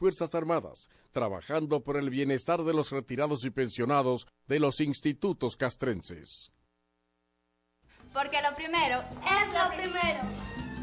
Fuerzas Armadas, trabajando por el bienestar de los retirados y pensionados de los institutos castrenses. Porque lo primero es lo primero.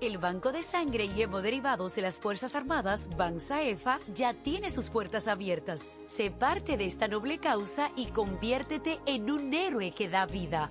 El Banco de Sangre y Hemoderivados de las Fuerzas Armadas, BANSAEFA, ya tiene sus puertas abiertas. Sé parte de esta noble causa y conviértete en un héroe que da vida.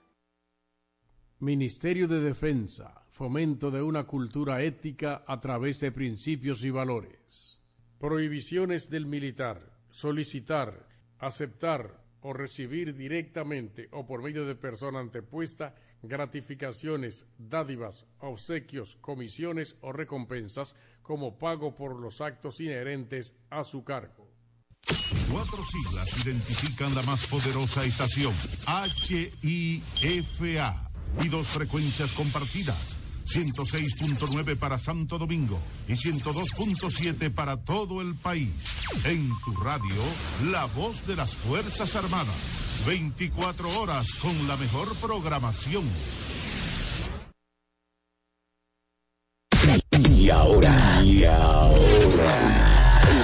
Ministerio de Defensa, fomento de una cultura ética a través de principios y valores. Prohibiciones del militar, solicitar, aceptar o recibir directamente o por medio de persona antepuesta gratificaciones, dádivas, obsequios, comisiones o recompensas como pago por los actos inherentes a su cargo. Cuatro siglas identifican la más poderosa estación, HIFA y dos frecuencias compartidas. 106.9 para Santo Domingo y 102.7 para todo el país. En tu radio, la voz de las Fuerzas Armadas. 24 horas con la mejor programación. Y ahora,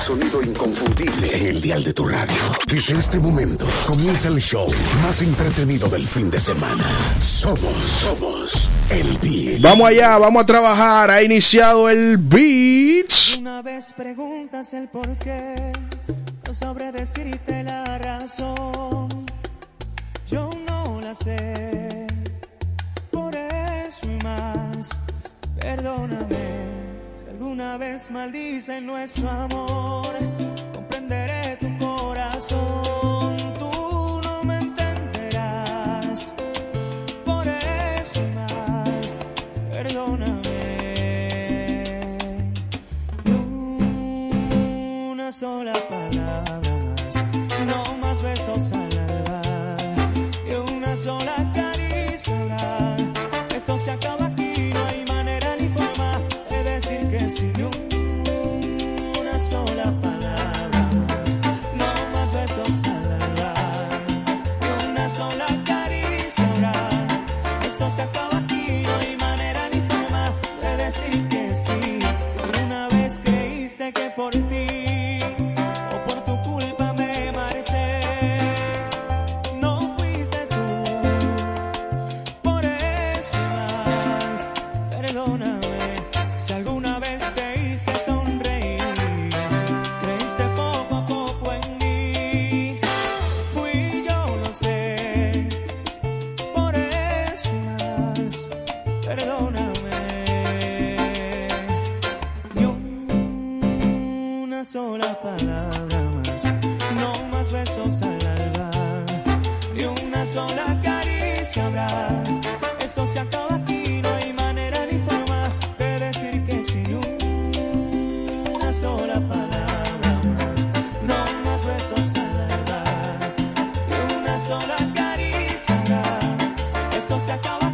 sonido inconfundible en el dial de tu radio. Desde este momento comienza el show más entretenido del fin de semana. Somos, somos el Beat. Vamos allá, vamos a trabajar. Ha iniciado el Beat. Una vez preguntas el por qué, no sabré decirte la razón. Yo no la sé, por eso y más, perdóname. Alguna vez maldice nuestro amor, comprenderé tu corazón. Tú no me entenderás, por eso más, perdóname. Una sola palabra más, no más besos al alba, y una sola caricia. Esto se acaba Ni una sola sola caricia habrá. Esto se acaba aquí, no hay manera ni forma de decir que sí. Ni una sola palabra más, no más besos al alba, ni una sola caricia. Esto se acaba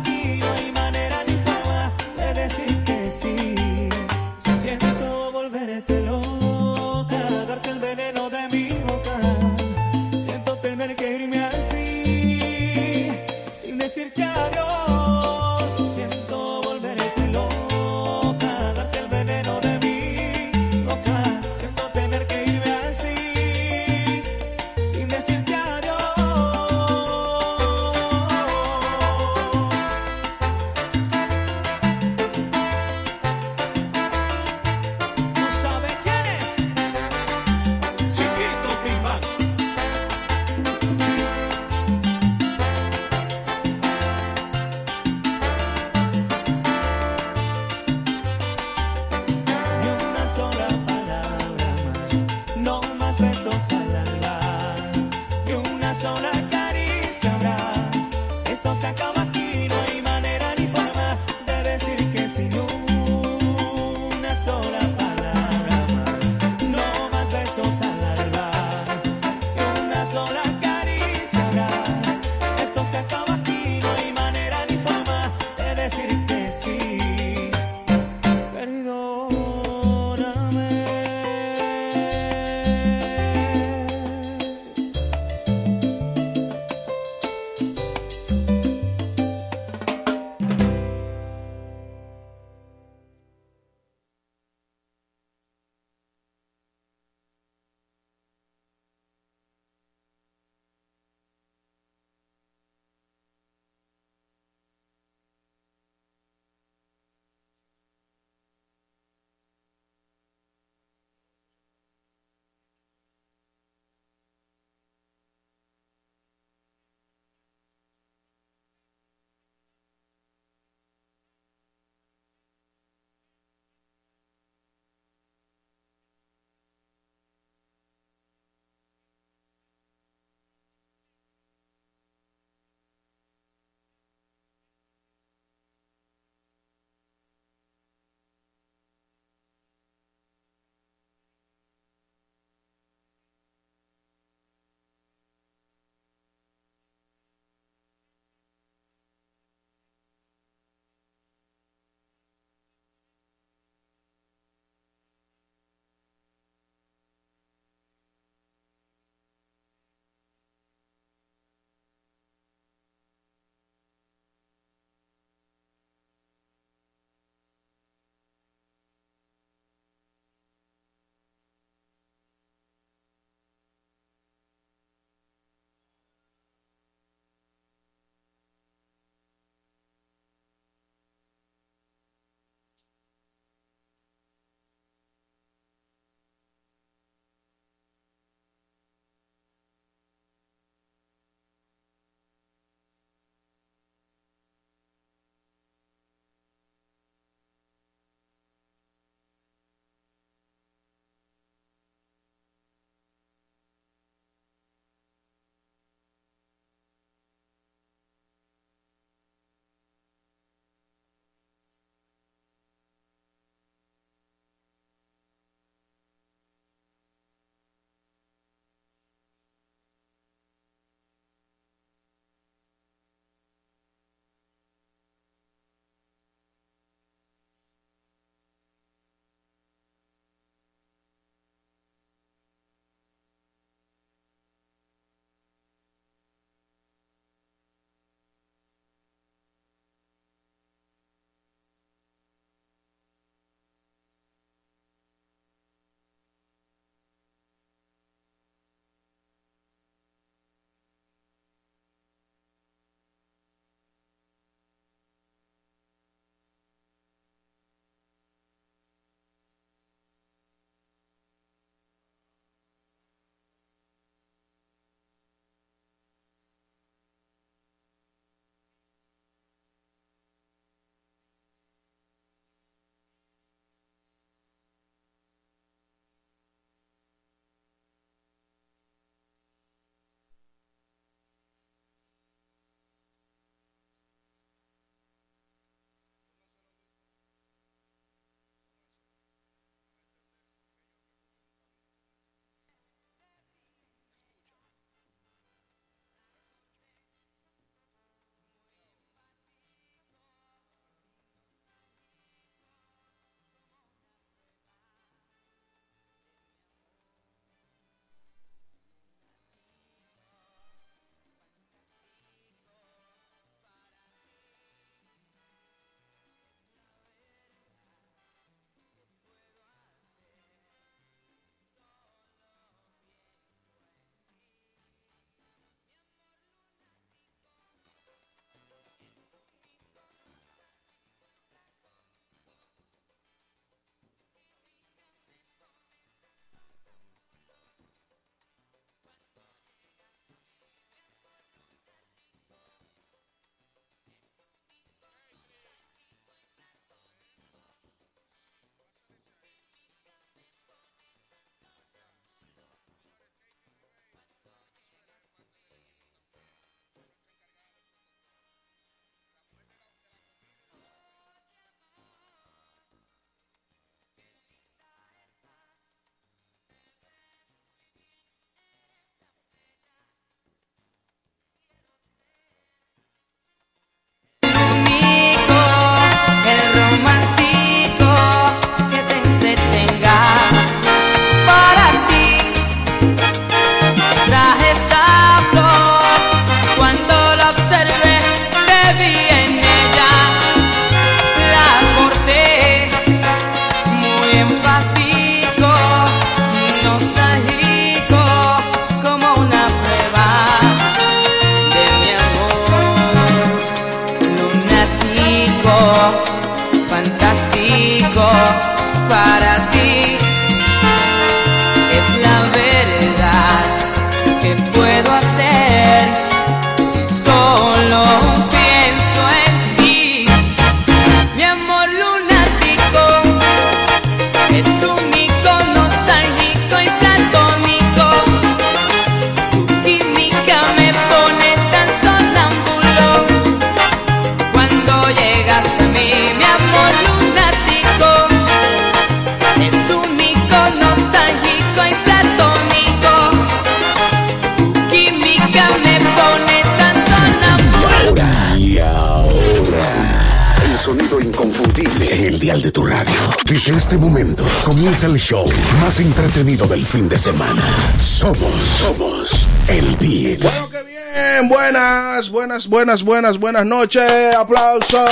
fin de semana. Somos, somos el beat. Bueno, qué bien. Buenas, buenas, buenas, buenas, buenas noches. Aplauso.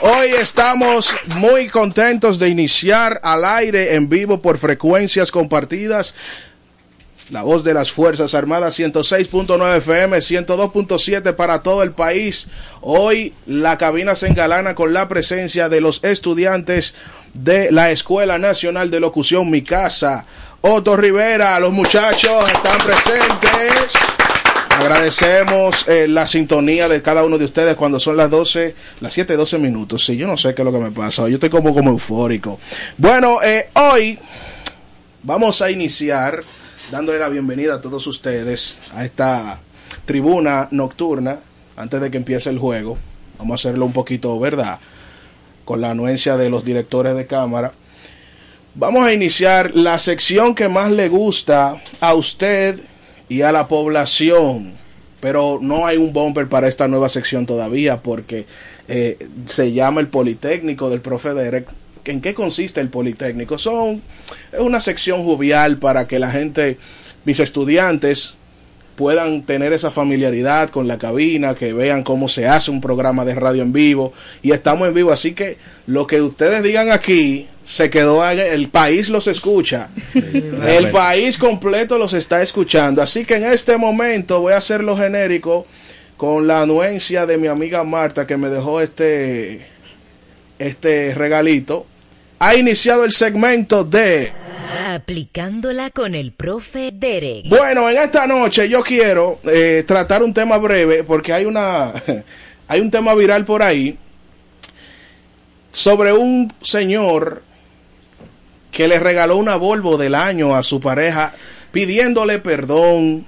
Hoy estamos muy contentos de iniciar al aire en vivo por frecuencias compartidas. La voz de las Fuerzas Armadas 106.9 FM, 102.7 para todo el país. Hoy la cabina se engalana con la presencia de los estudiantes de la Escuela Nacional de Locución Mi Casa. Otto Rivera, los muchachos están presentes. Agradecemos eh, la sintonía de cada uno de ustedes cuando son las 12, las 7, 12 minutos. Sí, yo no sé qué es lo que me pasa. Yo estoy como, como eufórico. Bueno, eh, hoy vamos a iniciar dándole la bienvenida a todos ustedes a esta tribuna nocturna antes de que empiece el juego. Vamos a hacerlo un poquito, ¿verdad? Con la anuencia de los directores de cámara. Vamos a iniciar la sección que más le gusta a usted y a la población. Pero no hay un bumper para esta nueva sección todavía porque eh, se llama el Politécnico del profe Derek. ¿En qué consiste el Politécnico? Son es una sección jovial para que la gente, mis estudiantes, puedan tener esa familiaridad con la cabina, que vean cómo se hace un programa de radio en vivo. Y estamos en vivo, así que lo que ustedes digan aquí se quedó, el país los escucha. el país completo los está escuchando. Así que en este momento voy a hacerlo genérico con la anuencia de mi amiga Marta que me dejó este, este regalito. Ha iniciado el segmento de... Aplicándola con el profe Derek. Bueno, en esta noche yo quiero eh, tratar un tema breve porque hay una hay un tema viral por ahí sobre un señor que le regaló una Volvo del año a su pareja pidiéndole perdón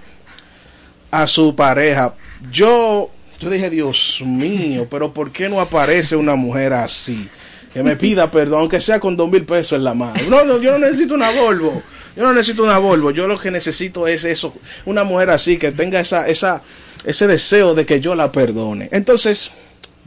a su pareja. Yo yo dije, Dios mío, pero ¿por qué no aparece una mujer así? que me pida perdón, aunque sea con dos mil pesos en la mano. No, no, yo no necesito una Volvo. Yo no necesito una Volvo. Yo lo que necesito es eso. Una mujer así que tenga esa, esa, ese deseo de que yo la perdone. Entonces,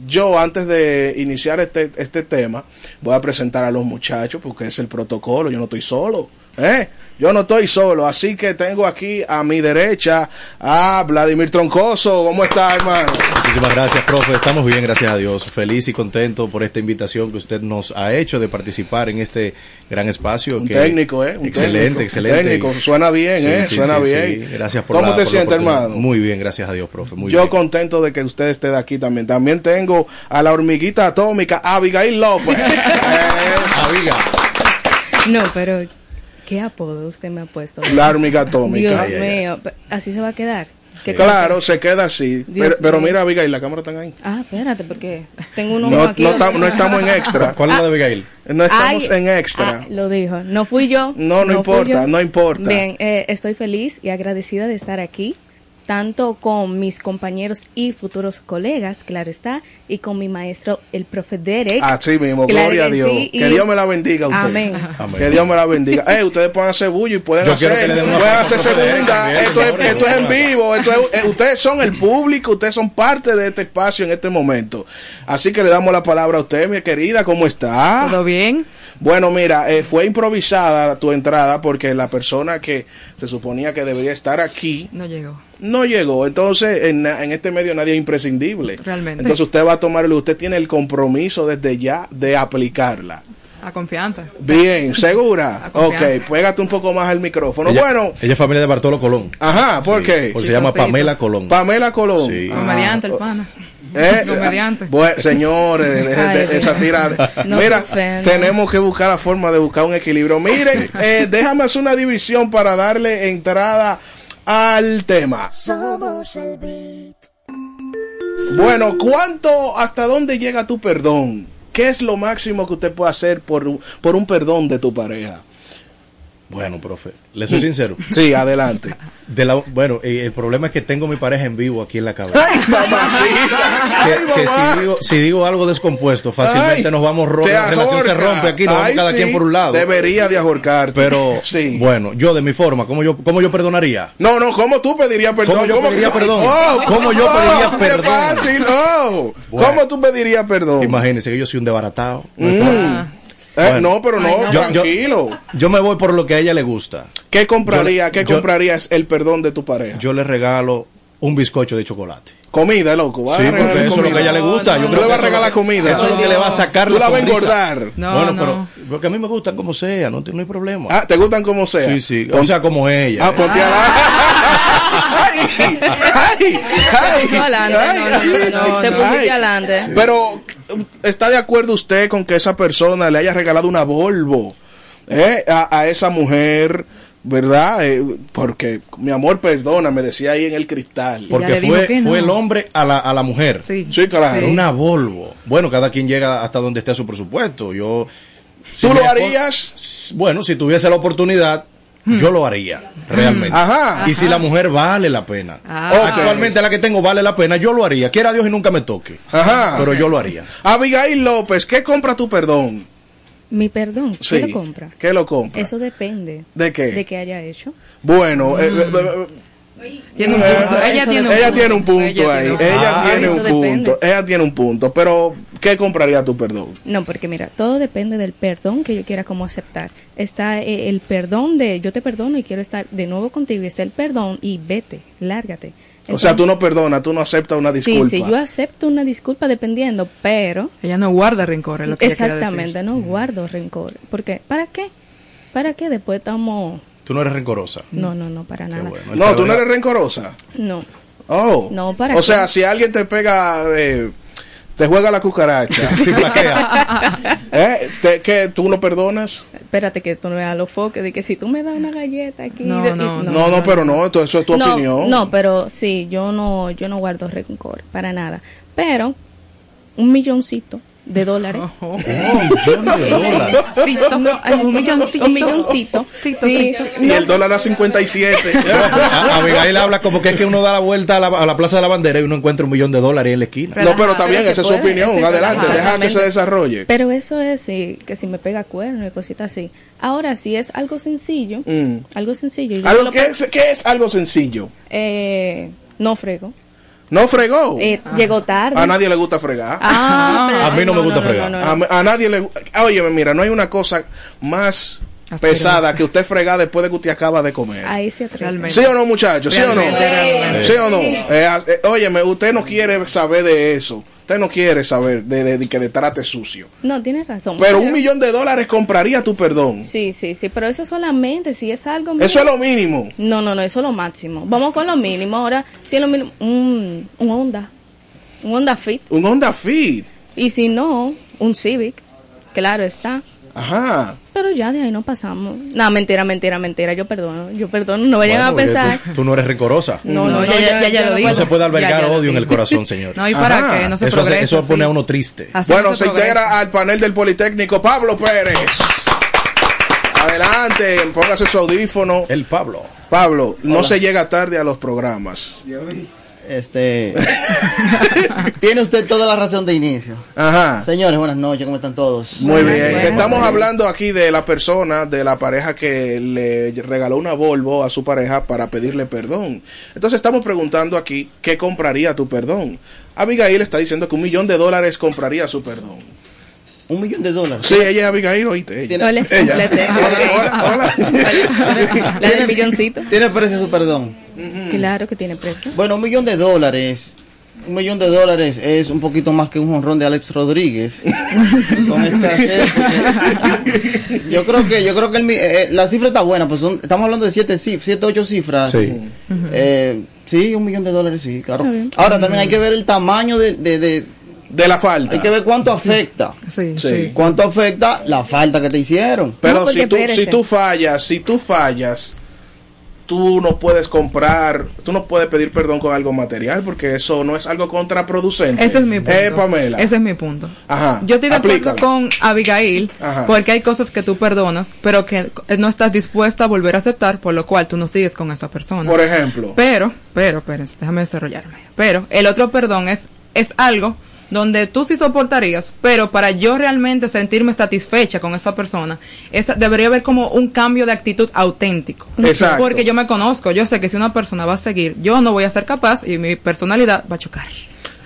yo antes de iniciar este, este tema, voy a presentar a los muchachos porque es el protocolo. Yo no estoy solo. ¿eh? Yo no estoy solo, así que tengo aquí a mi derecha a Vladimir Troncoso. ¿Cómo está, hermano? Muchísimas gracias, profe. Estamos bien, gracias a Dios. Feliz y contento por esta invitación que usted nos ha hecho de participar en este gran espacio. Un técnico, ¿eh? Un excelente, técnico, excelente. técnico. Suena bien, Sí, ¿eh? sí, Suena sí, bien. sí. Gracias por ¿Cómo la- te por sientes, hermano? Muy bien, gracias a Dios, profe. Muy Yo bien. contento de que usted esté de aquí también. También tengo a la hormiguita atómica, Abigail López. Abiga. No, pero ¿qué apodo usted me ha puesto? La hormiga atómica. Dios mío, así se va a quedar. ¿Qué Claro, se queda así. Dios Pero, pero mira, Abigail, la cámara está ahí. Ah, espérate, porque tengo uno No, aquí. no, tam- no estamos en extra. ¿Cuál es la de Abigail? No estamos Ay, en extra. ah, lo dijo. No fui yo. No, no importa, no importa. Bien, eh, estoy feliz y agradecida de estar aquí, tanto con mis compañeros y futuros colegas, claro está, y con mi maestro, el profe Derek. Así mismo, Claro gloria a Dios. sí, y- Que Dios me la bendiga a usted. Amén. Amén. Que Dios me la bendiga. Eh, ustedes pueden hacer bullo y pueden Yo hacer, pueden hacer Derek segunda. Esto es, esto es en vivo. Esto es- eh, ustedes son el público, ustedes son parte de este espacio en este momento. Así que le damos la palabra a usted, mi querida. ¿Cómo está? ¿Todo bien? Bueno, mira, eh, fue improvisada tu entrada porque la persona que se suponía que debería estar aquí No llegó. No llegó. Entonces, en, en este medio nadie es imprescindible. Realmente. Entonces, usted va a tomarlo, usted tiene el compromiso desde ya de aplicarla. A confianza. Bien, ¿segura? A confianza. Ok, pégate un poco más al micrófono. Ella, bueno, ella es familia de Bartolo Colón. ajá, ¿por Sí, qué? Porque se llama. Pamela Colón. Pamela Colón. Sí. Ah, Comediante, el pana. eh, Comediante. Bueno, señores, de- de- de- Ay, esa tirada. No Mira, tenemos que buscar la forma de buscar un equilibrio. Miren, eh, déjame hacer una división para darle entrada al tema. Bueno, ¿cuánto, hasta dónde llega tu perdón? ¿Qué es lo máximo que usted puede hacer por, un- por un perdón de tu pareja? Bueno, profe, le soy sincero. Sí, adelante. De la, bueno, eh, el problema es que tengo mi pareja en vivo aquí en la cabeza. Ay, mamacita. que, que si, digo, si digo algo descompuesto, fácilmente Ay, nos vamos ro- te la relación se rompe aquí, nos vamos cada sí, quien por un lado. Debería de ahorcarte. Pero, sí. bueno, yo de mi forma, ¿cómo yo, cómo yo perdonaría? No, no, ¿cómo tú pedirías perdón? ¿Cómo yo pediría que- perdón? Oh, ¿Cómo yo oh, pediría perdón? fácil, oh. Bueno. ¿Cómo tú pedirías perdón? Imagínense que yo soy un desbaratado. Mm. Eh, Bueno. no, pero no, Yo- yo- tranquilo. Yo me voy por lo que a ella le gusta. ¿Qué compraría, Yo- qué yo- comprarías el perdón de tu pareja? Yo le regalo un bizcocho de chocolate. Comida, loco. vas Sí, a porque eso es lo que a ella le gusta. Yo Tú creo le que vas a eso regalar es lo que- comida. Eso es lo que le va a sacar la la vas a engordar. No, bueno, no. pero porque a mí me gustan como sea, no, no hay problema. Ah, ¿te gustan como sea? sí, sí. O sea, como ella. Ah, ponte a la... ¡Ay! ¡Ay! Adelante, ¡Ay! no, no, no, no, te pusiste Ay. adelante. Pero, ¿está de acuerdo usted con que esa persona le haya regalado una Volvo eh, a, a esa mujer? ¿Verdad? Eh, porque, mi amor, perdona, me decía ahí en el cristal. Porque fue, no. fue el hombre a la, a la mujer. Sí. Sí, claro. Una Volvo. Bueno, cada quien llega hasta donde esté su presupuesto. Yo. si ¿Tú lo harías? Bueno, si tuviese la oportunidad, yo lo haría, realmente. Ajá. Y si la mujer vale la pena. Ah. Actualmente la que tengo vale la pena, yo lo haría. Quiera Dios y nunca me toque. Ajá. Pero yo lo haría. Abigail López, ¿qué compra tu perdón? Mi perdón, Sí. ¿qué lo compra? ¿Qué lo compra? Eso depende. ¿De qué? De qué haya hecho. Bueno, eh, eh, eh, Tiene un punto. Ella tiene un ella punto. tiene un punto Ella ahí. tiene Ella Ah, tiene un depende. punto. Ella tiene un punto. Pero, ¿qué compraría tu perdón? No, porque mira, todo depende del perdón que yo quiera como aceptar. Está eh, el perdón de yo te perdono y quiero estar de nuevo contigo. Y está el perdón y vete, lárgate. O sea, tú no perdonas, tú no aceptas una disculpa. Sí, sí, yo acepto una disculpa dependiendo, pero Ella no guarda rencor, es lo que exactamente decir. no guardo rencor. Porque, ¿para qué? ¿Para qué después estamos... Tú no eres rencorosa. No, no, no, para nada. bueno. No, tú no eres rencorosa. No. Oh. No, ¿para O qué? sea, si alguien te pega, eh, te juega la cucaracha. Sí, flaquea. ¿Eh? Te- ¿Qué? ¿Tú lo perdonas? Espérate que tú no veas los foques de que si tú me das una galleta aquí... No, de- y- no, No, no, pero no, esto- eso es tu no, opinión. No, pero sí, yo no, yo no guardo rencor para nada. Pero un milloncito de dólares. Oh, Un millón de dólares. Sí, no, ay, un milloncito. Un milloncito. Sí. Y el dólar a 57. A- Abigail habla como que es que uno da la vuelta a la, a la Plaza de la Bandera y uno encuentra un millón de dólares en la esquina. no, pero está bien, Pero esa es su opinión. Adelante, deja que se desarrolle. Pero eso es sí, que si me pega cuerno y cositas así. Ahora, si es algo sencillo, Mm. algo sencillo. Algo pe- es, ¿Qué es algo sencillo? eh, no frego. No fregó. Eh, Llegó tarde. A nadie le gusta fregar. Ah, pero- A mí no me gusta fregar. no, no. A, a nadie le gusta. Óyeme, mira, no hay una cosa más pesada que usted fregar después de que usted acaba de comer. Ahí se. Realmente. ¿Sí o no, muchachos? ¿Sí o no? Realmente. ¿Sí o no? Eh, a- eh, óyeme, usted no quiere saber de eso. Usted no quiere saber de, de- de que de trate sucio. No, tienes razón. Pero un millón de dólares compraría tu perdón. Sí, sí, sí, pero eso solamente si es algo... Eso es lo mínimo. No, no, no, eso es lo máximo. Vamos con lo mínimo. Ahora, si es lo mínimo, un, un Honda. Un Honda Fit. Un Honda Fit. Y si no, un Civic. Claro está. Ajá. Pero ya de ahí no pasamos. No, mentira, mentira, mentira. Yo perdono. Yo perdono. No vayan Bueno, a pensar. Tú, tú no eres rencorosa. No, no, No, no, ya- ya- ya- ya yo lo no digo. No se puede albergar Ya, ya lo odio en el corazón, señor. No, ¿y para Ajá. qué? No se eso, hace- progresa, eso pone a uno triste. Así bueno, no se integra al panel del Politécnico Pablo Pérez. Adelante, póngase su audífono. El Pablo. Pablo, no se llega tarde a los programas. Este. Tiene usted toda la razón de inicio. Ajá. Señores, buenas noches, ¿cómo están todos? Muy bien, buenas. estamos hablando aquí de la persona, de la pareja que le regaló una Volvo a su pareja para pedirle perdón. Entonces estamos preguntando aquí, ¿qué compraría tu perdón? Abigail está diciendo que un millón de dólares compraría su perdón. Un millón de dólares. Sí, ella es Abigail, oíste. Ella. Hola, Ella. placer. Hola, hola, hola. La del milloncito. Tiene precio su perdón. Claro que tiene precio. Bueno, un millón de dólares. Un millón de dólares es un poquito más que un jonrón de Alex Rodríguez. Con escasez. Yo creo que, yo creo que el mi- eh, la cifra está buena, pues son- estamos hablando de siete, cif- siete ocho cifras. Sí. Eh, sí, un millón de dólares, sí, claro. Ahora también hay que ver el tamaño de, de, de- De la falta. hay que ver cuánto afecta. Sí, Sí. sí. ¿Cuánto afecta la falta que te hicieron? Pero No, porque si, tú, si tú fallas, si tú fallas, tú no puedes comprar, tú no puedes pedir perdón con algo material porque eso no es algo contraproducente. Ese es mi punto. Eh, Pamela. Ese es mi punto. Ajá. Yo estoy de acuerdo con Abigail Ajá. porque hay cosas que tú perdonas, pero que no estás dispuesta a volver a aceptar, por lo cual tú no sigues con esa persona. Por ejemplo. Pero, pero, espérense, déjame desarrollarme. Pero el otro perdón es, es algo donde tú sí soportarías, pero para yo realmente sentirme satisfecha con esa persona, esa, debería haber como un cambio de actitud auténtico. Exacto. Porque yo me conozco, yo sé que si una persona va a seguir, yo no voy a ser capaz y mi personalidad va a chocar.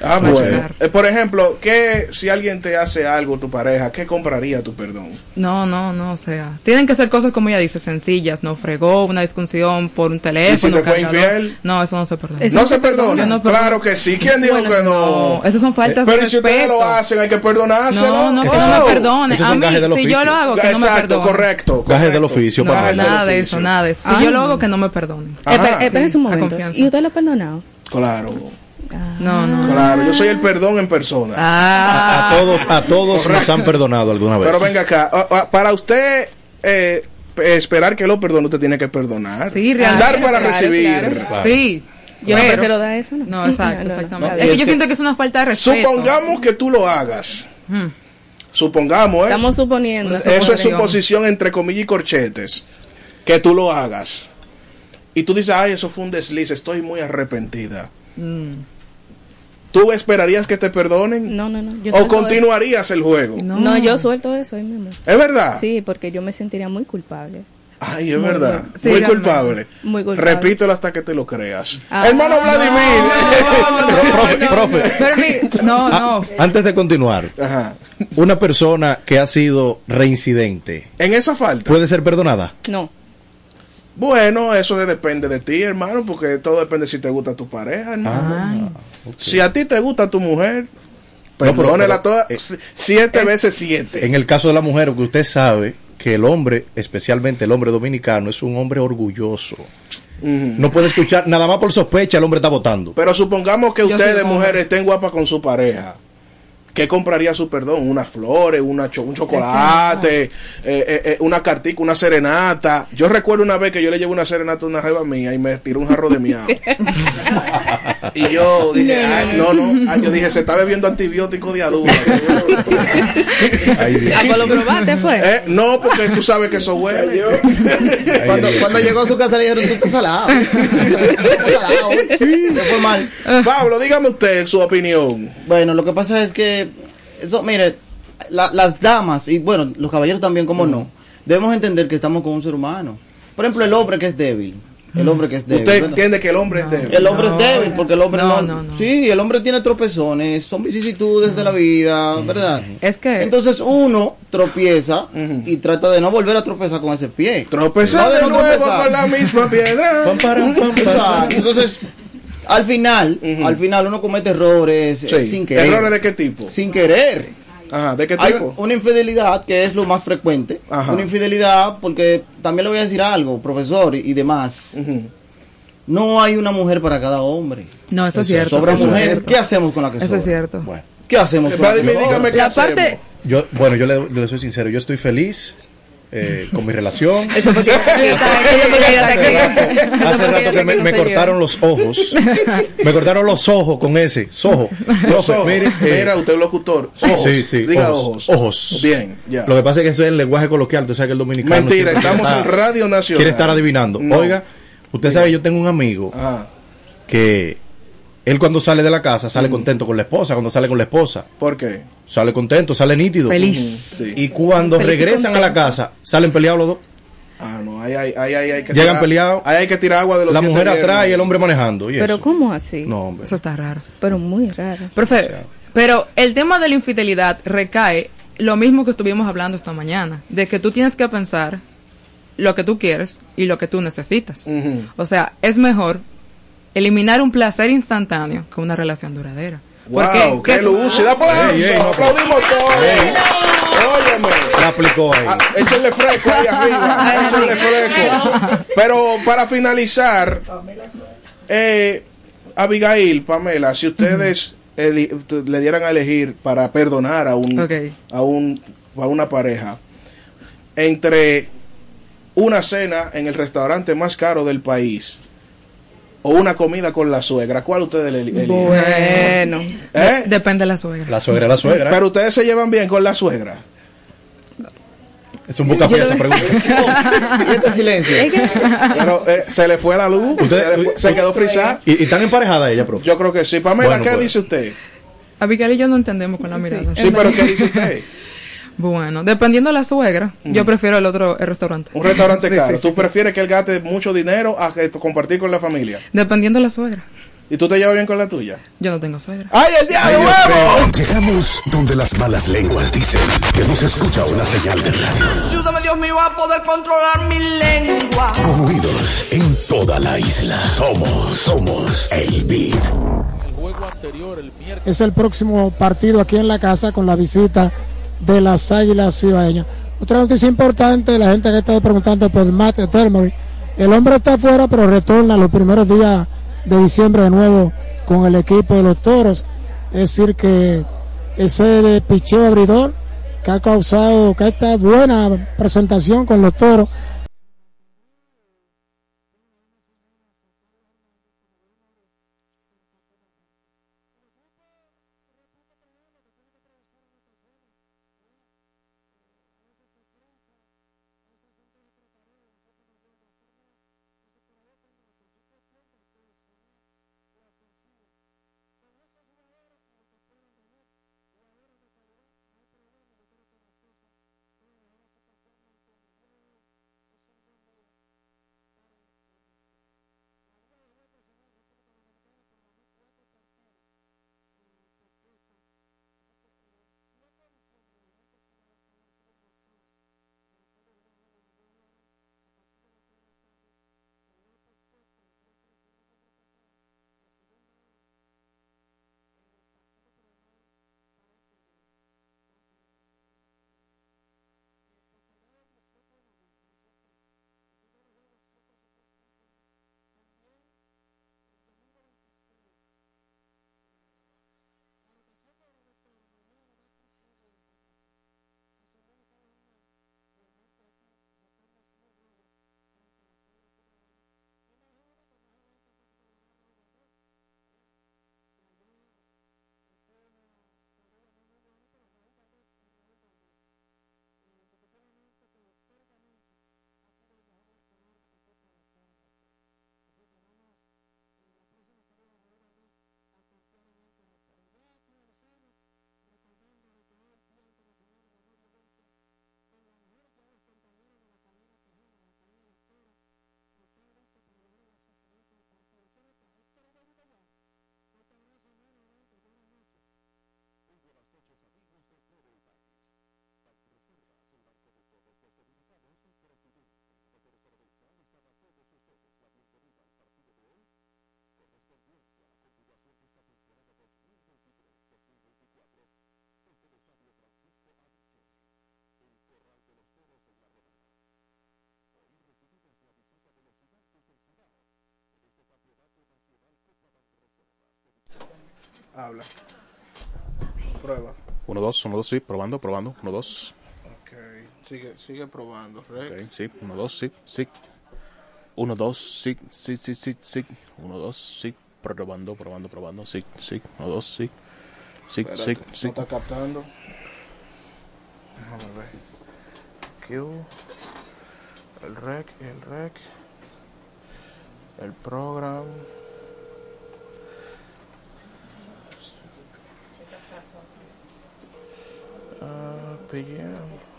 Ah, bueno. Eh, por ejemplo, ¿qué, si alguien te hace algo, tu pareja, ¿qué compraría tu perdón? No, no, no, o sea, tienen que ser cosas como ella dice, sencillas, no fregó, una discusión por un teléfono. ¿Y si te fue infiel? No, eso no se perdona. no se perdona. No claro que sí. ¿Quién dijo Bueno, que no? no, esas son faltas de Pero si ustedes lo hacen, hay que perdonárselo. No, no, que no me perdone. A mí, si yo lo hago, que no me Exacto, perdone. correcto. Gajes del oficio, No, nada de eso, nada de eso. Si Ah, yo lo no. hago, que no me perdonen. Espera, espérense un momento. confianza. ¿Y usted lo ha perdonado? Claro, No, no. claro. Yo soy el perdón en persona. Ah, A todos, a todos nos han perdonado alguna vez. Pero venga acá, para usted eh, esperar que lo perdone, usted tiene que perdonar. Sí, realmente. Dar para Claro, recibir. claro. Sí. Yo no prefiero dar eso, ¿no? No, exacto, No, no, no. exactamente. No, es que yo siento que- es una falta de respeto. Supongamos que tú lo hagas. Hmm. Supongamos, ¿eh? Estamos suponiendo. Eso es suposición. suposición entre comillas y corchetes. Que tú lo hagas. Y tú dices, ay, eso fue un desliz, estoy muy arrepentida. Mm. ¿Tú esperarías que te perdonen? No, no, no. Yo ¿O continuarías el juego? No, yo suelto eso ahí mismo. ¿Es verdad? Sí, porque yo me sentiría muy culpable. Ay, es verdad. Sí, muy culpable. Muy culpable. Repítelo hasta que te lo creas. Ah, Hermano Vladimir. profe, profe. Pero mi- no, Ah, no. Antes de continuar, Ajá. una persona que ha sido reincidente En esa falta. puede ser perdonada. No. Bueno, eso de- depende de ti, hermano, porque todo depende si te gusta tu pareja, hermano. Si a ti te gusta tu mujer, pero- perdónela pero, todas eh, siete veces siete. En el caso de la mujer, porque usted sabe que el hombre, especialmente el hombre dominicano, es un hombre orgulloso. No puede escuchar, nada más por sospecha, el hombre está votando. Pero supongamos que Yo ustedes, mujeres, estén guapas con su pareja. ¿Qué compraría su perdón? Unas flores, una cho- un chocolate, eh, eh, eh, una cartica, una serenata. Yo recuerdo una vez que yo le llevé una serenata a una jeva mía y me tiró un jarro de miau. y yo dije, "Ay, no, no. Ay, yo dije, se está bebiendo antibiótico de adulto. Ay, Dios. ¿A lo probaste fue? Eh, no, porque tú sabes que eso huele. Cuando, cuando llegó a su casa le dijeron, tú estás salado. Tú estás salado. No fue mal. Pablo, dígame usted su opinión. Bueno, lo que pasa es que, eso, mire, la- las damas, y bueno, los caballeros también, como no, debemos entender que estamos con un ser humano. Por ejemplo, el hombre que es débil. El hombre que es débil. Usted ¿verdad? entiende que el hombre es débil. El hombre No. es débil porque el hombre no, No, no, no. Sí, el hombre tiene tropezones, son vicisitudes de la vida, ¿verdad? Es que Entonces uno tropieza y trata de no volver a tropezar con ese pie. Tropezar No de no nuevo tropezar. con la misma piedra. Entonces, al final, al final uno comete errores eh, sin querer. ¿Errores de qué tipo? Sin querer. Ajá, ¿de qué Hay tipo? una infidelidad que es lo más frecuente. Ajá. Una infidelidad porque también le voy a decir algo, profesor y, y demás. No hay una mujer para cada hombre. no, eso es cierto. Es mujeres. cierto. ¿Qué hacemos con la que Eso es sobra? cierto. Bueno, ¿Qué hacemos con la que sobra? dígame qué hacemos. parte, yo, bueno, yo le, le soy sincero, yo estoy feliz eh, con mi relación. Eso porque Hace rato que me, cortaron los ojos. Me cortaron los ojos con ese. Sojo. Profe, ojos. mire, eh, Mira, usted es locutor. sí, Ojos. sí, sí, Diga ojos, ojos. Bien, ya. Lo que pasa es que eso es el lenguaje coloquial. Tú sabes que el dominicano. Mentira, estamos en Radio Nacional. Quiere estar adivinando. No. Oiga, usted sabe, yo tengo un amigo Ajá. que él cuando sale de la casa sale contento con la esposa. Cuando sale con la esposa, ¿Por qué? sale contento, sale nítido. Feliz. Sí. Y cuando Feliz y regresan a la casa, salen peleados los dos. Ah, no, ahí, ahí, ahí, ahí hay que Llegan peleados. Ahí hay que tirar agua de los La mujer atrás y el hombre manejando. ¿y Pero eso? ¿cómo así? No, hombre. Eso está raro. Pero muy raro. Profe, O sea. pero el tema de la infidelidad recae lo mismo que estuvimos hablando esta mañana, de que tú tienes que pensar lo que tú quieres y lo que tú necesitas. O sea, es mejor eliminar un placer instantáneo que una relación duradera. Wow, qué ¿qué- lúcida. Aplauso. Ey, ey, no, Aplaudimos todos. Óyeme. La aplicó ahí. Ah, échenle fresco ahí arriba. échenle fresco. Pero para finalizar, eh, Abigail, Pamela, si ustedes le dieran a elegir para perdonar a un, a un a una pareja entre una cena en el restaurante más caro del país o una comida con la suegra, ¿cuál ustedes eligen? Bueno, ¿Eh? depende de la suegra. La suegra, la suegra. Pero ustedes se llevan bien con la suegra. Es un bucapié esa pregunta. Y este silencio. Pero eh, se le fue la luz, Usted- se, le fue- se quedó frisada. ¿Y, y están emparejadas ella, profe? Yo creo que sí. Pamela, Bueno, ¿qué pues. dice usted? Abigail y yo no entendemos con la mirada. Sí, pero ¿qué dice usted? Bueno, dependiendo de la suegra, yo prefiero el otro el restaurante. Un restaurante Sí, caro. sí, ¿Tú sí, sí. prefieres que él gaste mucho dinero a que compartir con la familia? Dependiendo de la suegra. ¿Y tú te llevas bien con la tuya? Yo no tengo suegra. ¡Ay, el día de Dios huevo! Llegamos donde las malas lenguas dicen que no se escucha una señal de radio. Ayúdame, Dios mío, a poder controlar mi lengua. Con oídos en toda la isla. Somos, somos el beat. es el próximo partido aquí en la casa con la visita de las Águilas Cibaeñas. Otra noticia importante, la gente que estado preguntando por Matt Etermary. El hombre está afuera, pero retorna los primeros días de diciembre de nuevo con el equipo de los Toros. Es decir, que ese picheo abridor que ha causado, que esta buena presentación con los Toros, Habla. Prueba. Uno, dos, uno, dos, sí, probando, probando, uno, dos. Ok. Sigue, sigue probando. Rec. Sí, uno, dos, sí, sí. Uno, dos, sí, sí, sí, sí, sí. Uno, dos, sí. Probando, probando, probando, sí, sí. Uno, dos, sí. Sí, sí, sí. No está captando. Déjame ver. Q. El rec, el rec. El program. Ah, PM. Rec.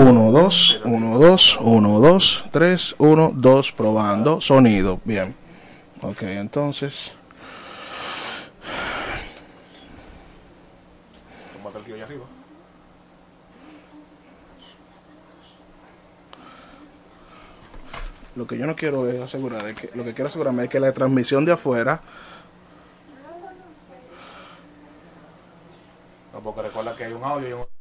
1, 2, 1, 2, 1, 2, 3, 1, 2, probando. Sonido, bien. Ok, entonces. Lo que yo no quiero es asegurar, de que, lo que quiero asegurarme es que la transmisión de afuera No, porque recuerda que hay un audio y un...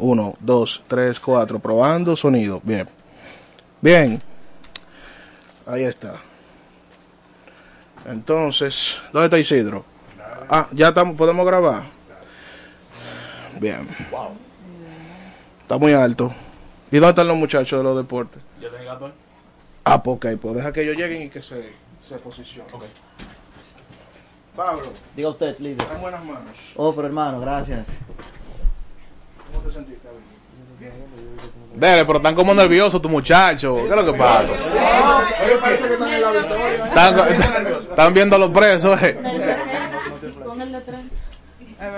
Uno, dos, tres, cuatro. Probando sonido. Bien. Bien. Ahí está. Entonces, ¿dónde está Isidro? Ah, ya estamos, podemos grabar. Bien. Está muy alto. ¿Y dónde están los muchachos de los deportes? ¿Ya tenés gato ahí? Ah, pues ok, pues deja que ellos lleguen y que se, se posicionen. Pablo, Diga usted, líder. está en buenas manos. Oh, pero hermano, gracias. ¿Cómo te sentiste? Dele, pero están como nerviosos tu muchacho. ¿Qué es lo que pasa? Oye, parece que están en la victoria. Están, están viendo a los presos. eh.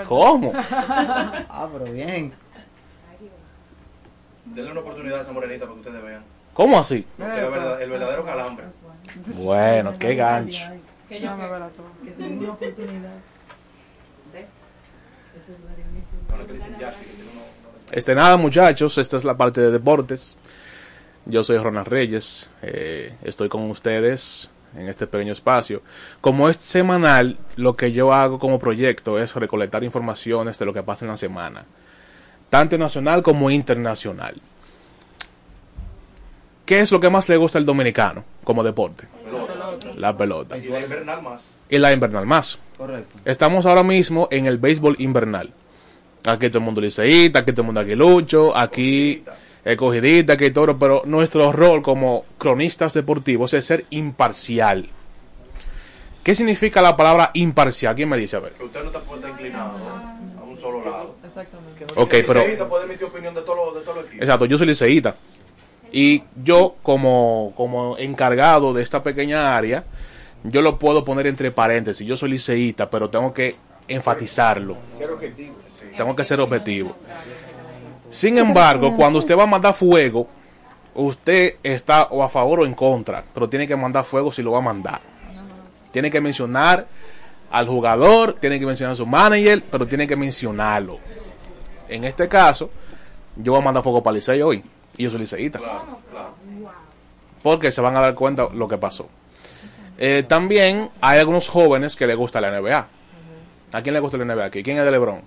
¿Cómo? Ah, pero bien. Denle una oportunidad a esa morenita para que ustedes vean. ¿Cómo así? El verdadero, el verdadero calambre. Bueno, qué gancho. Que yo me verá todo. Que tenga una oportunidad. Este nada, muchachos, esta es la parte de deportes. Yo soy Ronald Reyes, eh, estoy con ustedes en este pequeño espacio. Como es semanal, lo que yo hago como proyecto es recolectar informaciones de lo que pasa en la semana, tanto nacional como internacional. ¿Qué es lo que más le gusta al dominicano como deporte? La pelota. Y la invernal más. Y la invernal más. Correcto. Estamos ahora mismo en el béisbol invernal. Aquí todo el mundo liceísta, aquí todo el mundo aguilucho, aquí escogidita, aquí todo, pero nuestro rol como cronistas deportivos es ser imparcial. ¿Qué significa la palabra imparcial? ¿Quién me dice? A ver. Que usted no está puesta inclinado a un solo lado. Exactamente. Ok, El pero- liceísta puede emitir opinión de todos los equipos. Exacto, yo soy liceísta. Y yo, como, como encargado de esta pequeña área, yo lo puedo poner entre paréntesis. Yo soy liceísta, pero tengo que enfatizarlo. Ser objetivo. Tengo que ser objetivo. Sin embargo, cuando usted va a mandar fuego, usted está o a favor o en contra, pero tiene que mandar fuego si lo va a mandar. Tiene que mencionar al jugador, tiene que mencionar a su manager, pero tiene que mencionarlo. En este caso, yo voy a mandar fuego para Licey hoy, y yo soy liceísta. Porque se van a dar cuenta lo que pasó. Eh, también hay algunos jóvenes que les gusta la NBA. ¿A quién le gusta la NBA aquí? ¿Quién es de LeBron?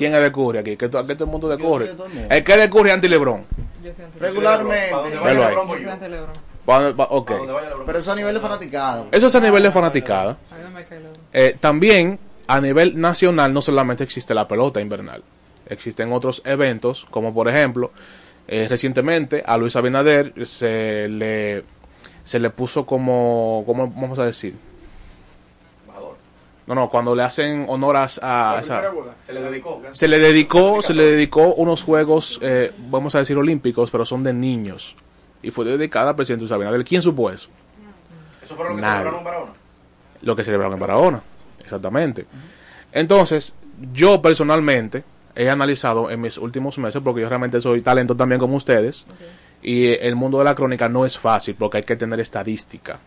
¿Quién es de Curry aquí? ¿Qué aquí todo el mundo de Curry? el que es de Curry anti LeBron. Regularmente. Velo ahí. Ok. Pero eso a nivel de fanaticado. Eso es a nivel de fanaticada. Eh, también a nivel nacional no solamente existe la pelota invernal, existen otros eventos, como por ejemplo, eh, recientemente a Luis Abinader se le, se le puso como, ¿cómo vamos a decir? No, no, cuando le hacen honoras a... esa- Se le dedicó. se le dedicó, se le dedicó unos juegos, eh, vamos a decir olímpicos, pero son de niños. Y fue dedicada al presidente Luis Abinader. ¿Quién supo eso? Eso fue lo que Nadie. celebraron en Barahona. lo que celebraron en Barahona. Exactamente. Entonces, yo personalmente he analizado en mis últimos meses, porque yo realmente soy talento también como ustedes, y el mundo de la crónica no es fácil porque hay que tener estadística.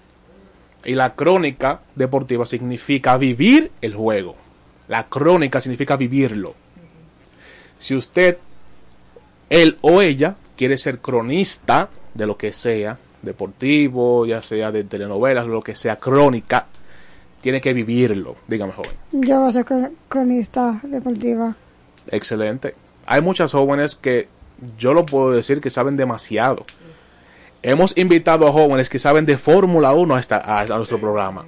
Y la crónica deportiva significa vivir el juego. La crónica significa vivirlo. Si usted, él o ella, quiere ser cronista de lo que sea, deportivo, ya sea de telenovelas, lo que sea, crónica, tiene que vivirlo. Dígame, joven. Yo voy a ser cron- cronista deportiva. Excelente. Hay muchas jóvenes que yo lo puedo decir que saben demasiado. Hemos invitado a jóvenes que saben de Fórmula 1 a, esta- a- a nuestro programa.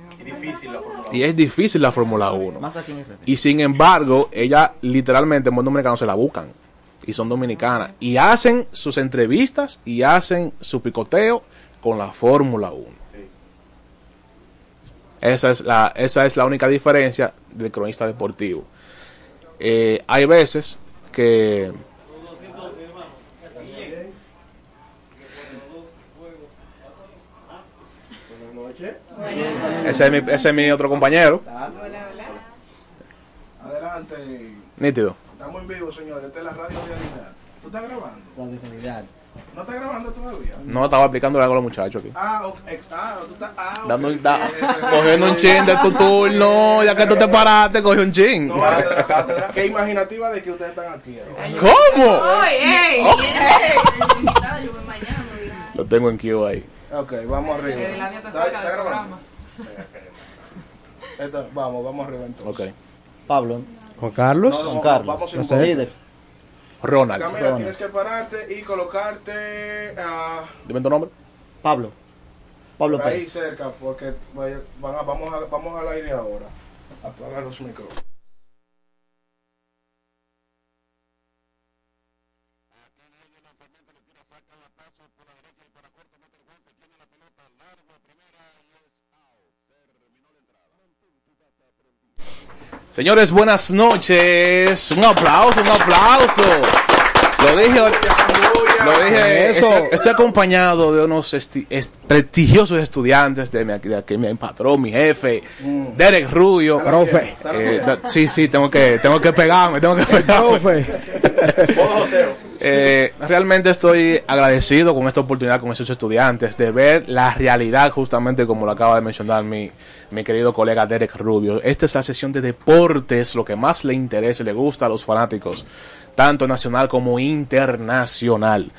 Y Y es difícil la Fórmula 1. Más aquí en RD. Y sin embargo, ella literalmente en buen dominicano se la buscan. Y son dominicanas. Y hacen sus entrevistas y hacen su picoteo con la Fórmula 1. Esa es, la, esa es la única diferencia del cronista deportivo. Eh, hay veces que... Ese es mi, ese es mi otro compañero. Adelante. Nítido. Estamos en vivo, señores. Esta es la radio realidad. ¿Tú estás grabando? Radio realidad. ¿No estás grabando todavía? No, estaba explicando algo a los muchachos aquí. Ah, ok. ex- ah, tú estás. Ah, ok. Dando, da- cogiendo un chin de tu turno, ya que tú te paraste, coge un chin. No. Qué imaginativa de que ustedes están aquí. ¿eh? ¿Cómo? ¡Ey! Oh. ¡Ey! Lo tengo en Q ahí. Ok, vamos arriba. Dilania te ¿Está- está del grabando? Esto- vamos, vamos arriba entonces. Ok. Pablo. Juan Carlos. No, no, Juan Carlos. vamos voz. Líder. Ronald. Camila, Ronald. tienes que pararte y colocarte ah, Dime tu nombre. Pablo. Pablo por ahí Pérez. cerca, porque vaya- van a- vamos, a- vamos al aire ahora. Apaga los micrófonos. Señores, buenas noches. Un aplauso, un aplauso. Lo dije, lo dije. Eso. Estoy, estoy acompañado de unos esti- est- prestigiosos estudiantes de mi, de aquí, mi patrón, mi jefe, Derek Rubio. Profe. Eh, sí, sí, tengo que, tengo que pegarme, tengo que pegarme. Profe. Eh, realmente estoy agradecido con esta oportunidad con esos estudiantes de ver la realidad justamente como lo acaba de mencionar mi, mi querido colega Derek Rubio. Esta es la sesión de deportes, lo que más le interesa y le gusta a los fanáticos, tanto nacional como internacional.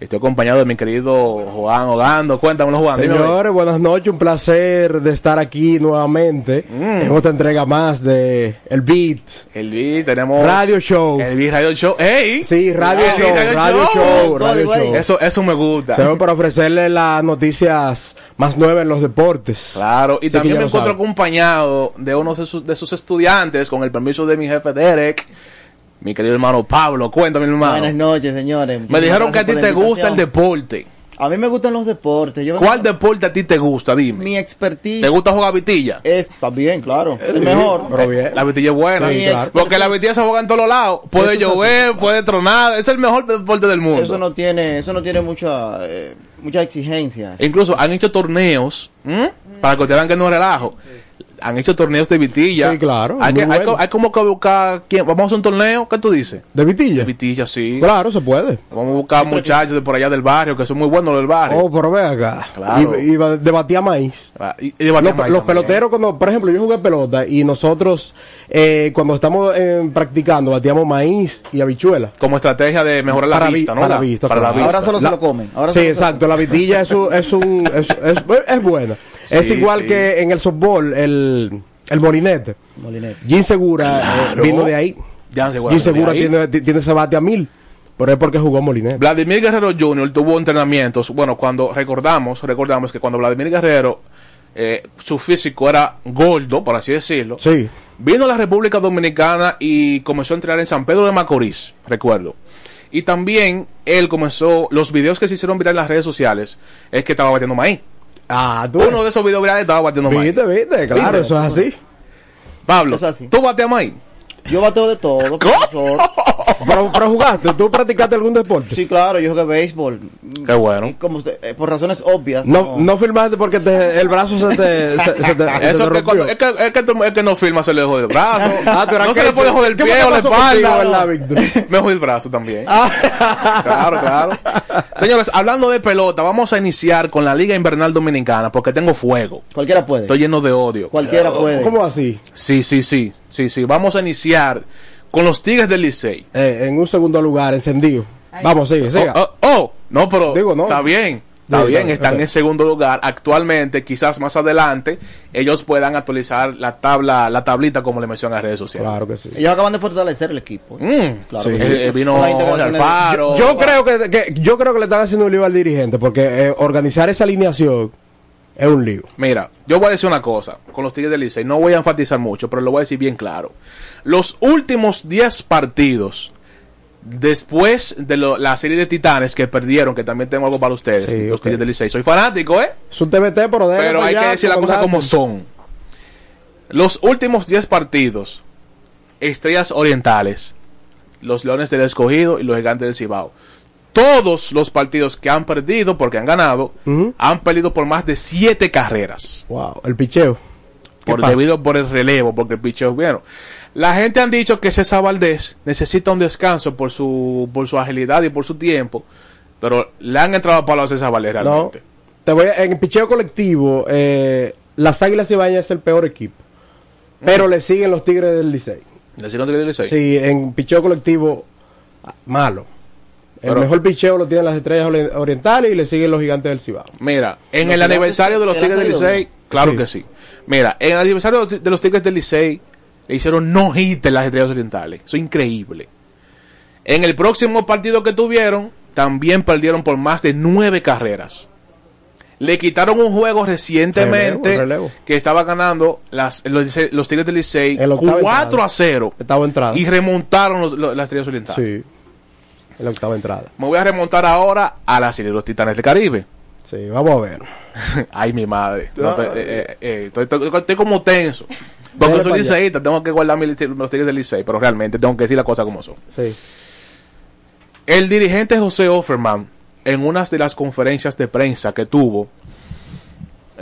Estoy acompañado de mi querido Juan Ogando. Cuéntamelo, Juan. Señores, buenas noches. Un placer de estar aquí nuevamente Mm. en otra entrega más de El Beat. El beat, tenemos Radio Show. el beat Radio Show. ¡Ey! Sí, Radio Show, Radio Show, Radio Show. Eso, eso me gusta. Se ven para ofrecerle las noticias más nuevas en los deportes. Claro, y Así también me encuentro acompañado de uno de sus, de sus estudiantes, con el permiso de mi jefe Derek, mi querido hermano Pablo. Cuéntame, hermano. Buenas noches, señores. me dijeron que a ti te gusta el deporte. A mí me gustan los deportes. Yo ¿Cuál deporte a ti te gusta? Dime. Mi expertise. ¿Te gusta jugar vitilla? Es también, claro. El mejor. Pero bien. La vitilla es buena. Sí, claro. Porque la vitilla se juega en todos lados. Puede Eso es llover, puede tronar. Es el mejor deporte del mundo. Eso no tiene, eso no tiene mucha, eh, muchas exigencias. Incluso han hecho torneos, para que te vean que no es relajo. Han hecho torneos de vitilla. Sí, claro, Hay, muy que, hay, bueno. co- hay como que buscar. ¿quién? Vamos a hacer un torneo. ¿Qué tú dices? ¿De Vitilla? De vitilla, sí. Claro, se puede. Vamos a buscar muchachos de por allá del barrio que son muy buenos del barrio. Oh, pero ve acá. Claro. Y, y debatía maíz. Ah, y- y Los, maíz los peloteros, cuando, por ejemplo, yo jugué pelota y nosotros, eh, cuando estamos eh, practicando, batíamos maíz y habichuela. Como estrategia de mejorar la vi- vista, ¿no? para La- vista, para la vista. Ahora solo La- se lo comen. Ahora sí, exacto. La vitilla es, un- es, un, es, es, es buena. es igual sí. que en el softball, el, el molinete. Molinete. Jim Segura eh, Claro. vino de ahí. Ya Jim Segura tiene, ti- tiene ese bate a mil. Pero es porque jugó molinete. Vladimir Guerrero Jr. tuvo entrenamientos. Bueno, cuando recordamos, recordamos que cuando Vladimir Guerrero, eh, su físico era gordo, por así decirlo. Sí. Vino a la República Dominicana y comenzó a entrenar en San Pedro de Macorís, recuerdo. Y también él comenzó, los videos que se hicieron viral en las redes sociales, es que estaba batiendo maíz. Ah, tú. Uno de esos videos virales estaba batiendo maíz. Viste, viste, claro, ¿Viste? eso es así. Pablo, Eso es así. ¿tú bateas maíz? Yo bateo de todo, profesor. Pero, pero jugaste, ¿tú practicaste algún deporte? Sí, claro, yo jugué béisbol. Qué bueno. Y como usted, eh, por razones obvias. No, no firmaste porque te- el brazo se te, se, se te, se Eso te que cuando, rompió. es que, es que, tú- es que no firma se le jode el brazo. Ah, no se le puede joder el ¿Qué pie o la espalda. Me jode el brazo también. Ah. Claro, claro. Señores, hablando de pelota, vamos a iniciar con la Liga Invernal Dominicana porque tengo fuego. Cualquiera puede. Estoy lleno de odio. Cualquiera puede. ¿Cómo así? Sí, sí, sí. Sí, sí. Vamos a iniciar con los Tigres del Licey. Eh, en un segundo lugar, encendido. Vamos, sigue, siga. Oh, oh, oh. no, pero Digo, no. está bien. Está Sí, bien, está- están en segundo lugar. Actualmente, quizás más adelante, ellos puedan actualizar la tabla, la tablita como le mencionan en las redes sociales. Claro que sí. Ellos acaban de fortalecer el equipo. Mm, Claro sí. que sí. Eh, eh, vino. Yo creo que, que- yo creo que le están haciendo un lío al dirigente porque eh, organizar esa alineación es un lío. Mira, yo voy a decir una cosa con los Tigres del Licey. No voy a enfatizar mucho, pero lo voy a decir bien claro. Los últimos 10 partidos, después de lo- la serie de Titanes que perdieron, que también tengo algo para ustedes, Sí, los. Tigres del Licey. Soy fanático, ¿eh? Es un TBT, pero Pero hay que decir las cosas como son. Los últimos 10 partidos, Estrellas Orientales, los Leones del Escogido y los Gigantes del Cibao. Todos los partidos que han perdido, porque han ganado, han perdido por más de 7 carreras. Wow, el picheo. ¿Qué Por, pasa? debido por el relevo, porque el picheo es bueno. La gente han dicho que César Valdés necesita un descanso por su, por su agilidad y por su tiempo, pero le han entrado a palo a César Valdés No, realmente. te voy a- en el picheo colectivo, eh, las Águilas Ibañas es el peor equipo. Pero le siguen los Tigres del Licey. ¿Le siguen los Tigres del Licey? Sí, en picheo colectivo, ah, El Pero- mejor picheo lo tienen las Estrellas Ori- Orientales y le siguen los Gigantes del Cibao. Mira, en Los el aniversario de los Tigres del Licey, claro Sí. que sí. Mira, en el aniversario de los- Tigres del Licey, le hicieron no hit en las Estrellas Orientales. Eso es increíble. En el próximo partido que tuvieron, también perdieron por más de nueve carreras. Le quitaron un juego recientemente Relevo, relevo. que estaba ganando las, los, Tigres del Licey En la octava 4 entrada. a 0 Octava entrada. y remontaron los- los- las Estrellas Orientales. Sí, en la octava entrada. Me voy a remontar ahora a la serie de los Titanes del Caribe. Sí, vamos a ver. Ay, mi madre. No, eh, eh, eh, estoy, estoy- estoy como tenso. Porque soy liceísta, tengo que guardar mis los tigres del licey, pero realmente tengo que decir las cosas como son. Sí. El dirigente José Offerman, en una de las conferencias de prensa que tuvo,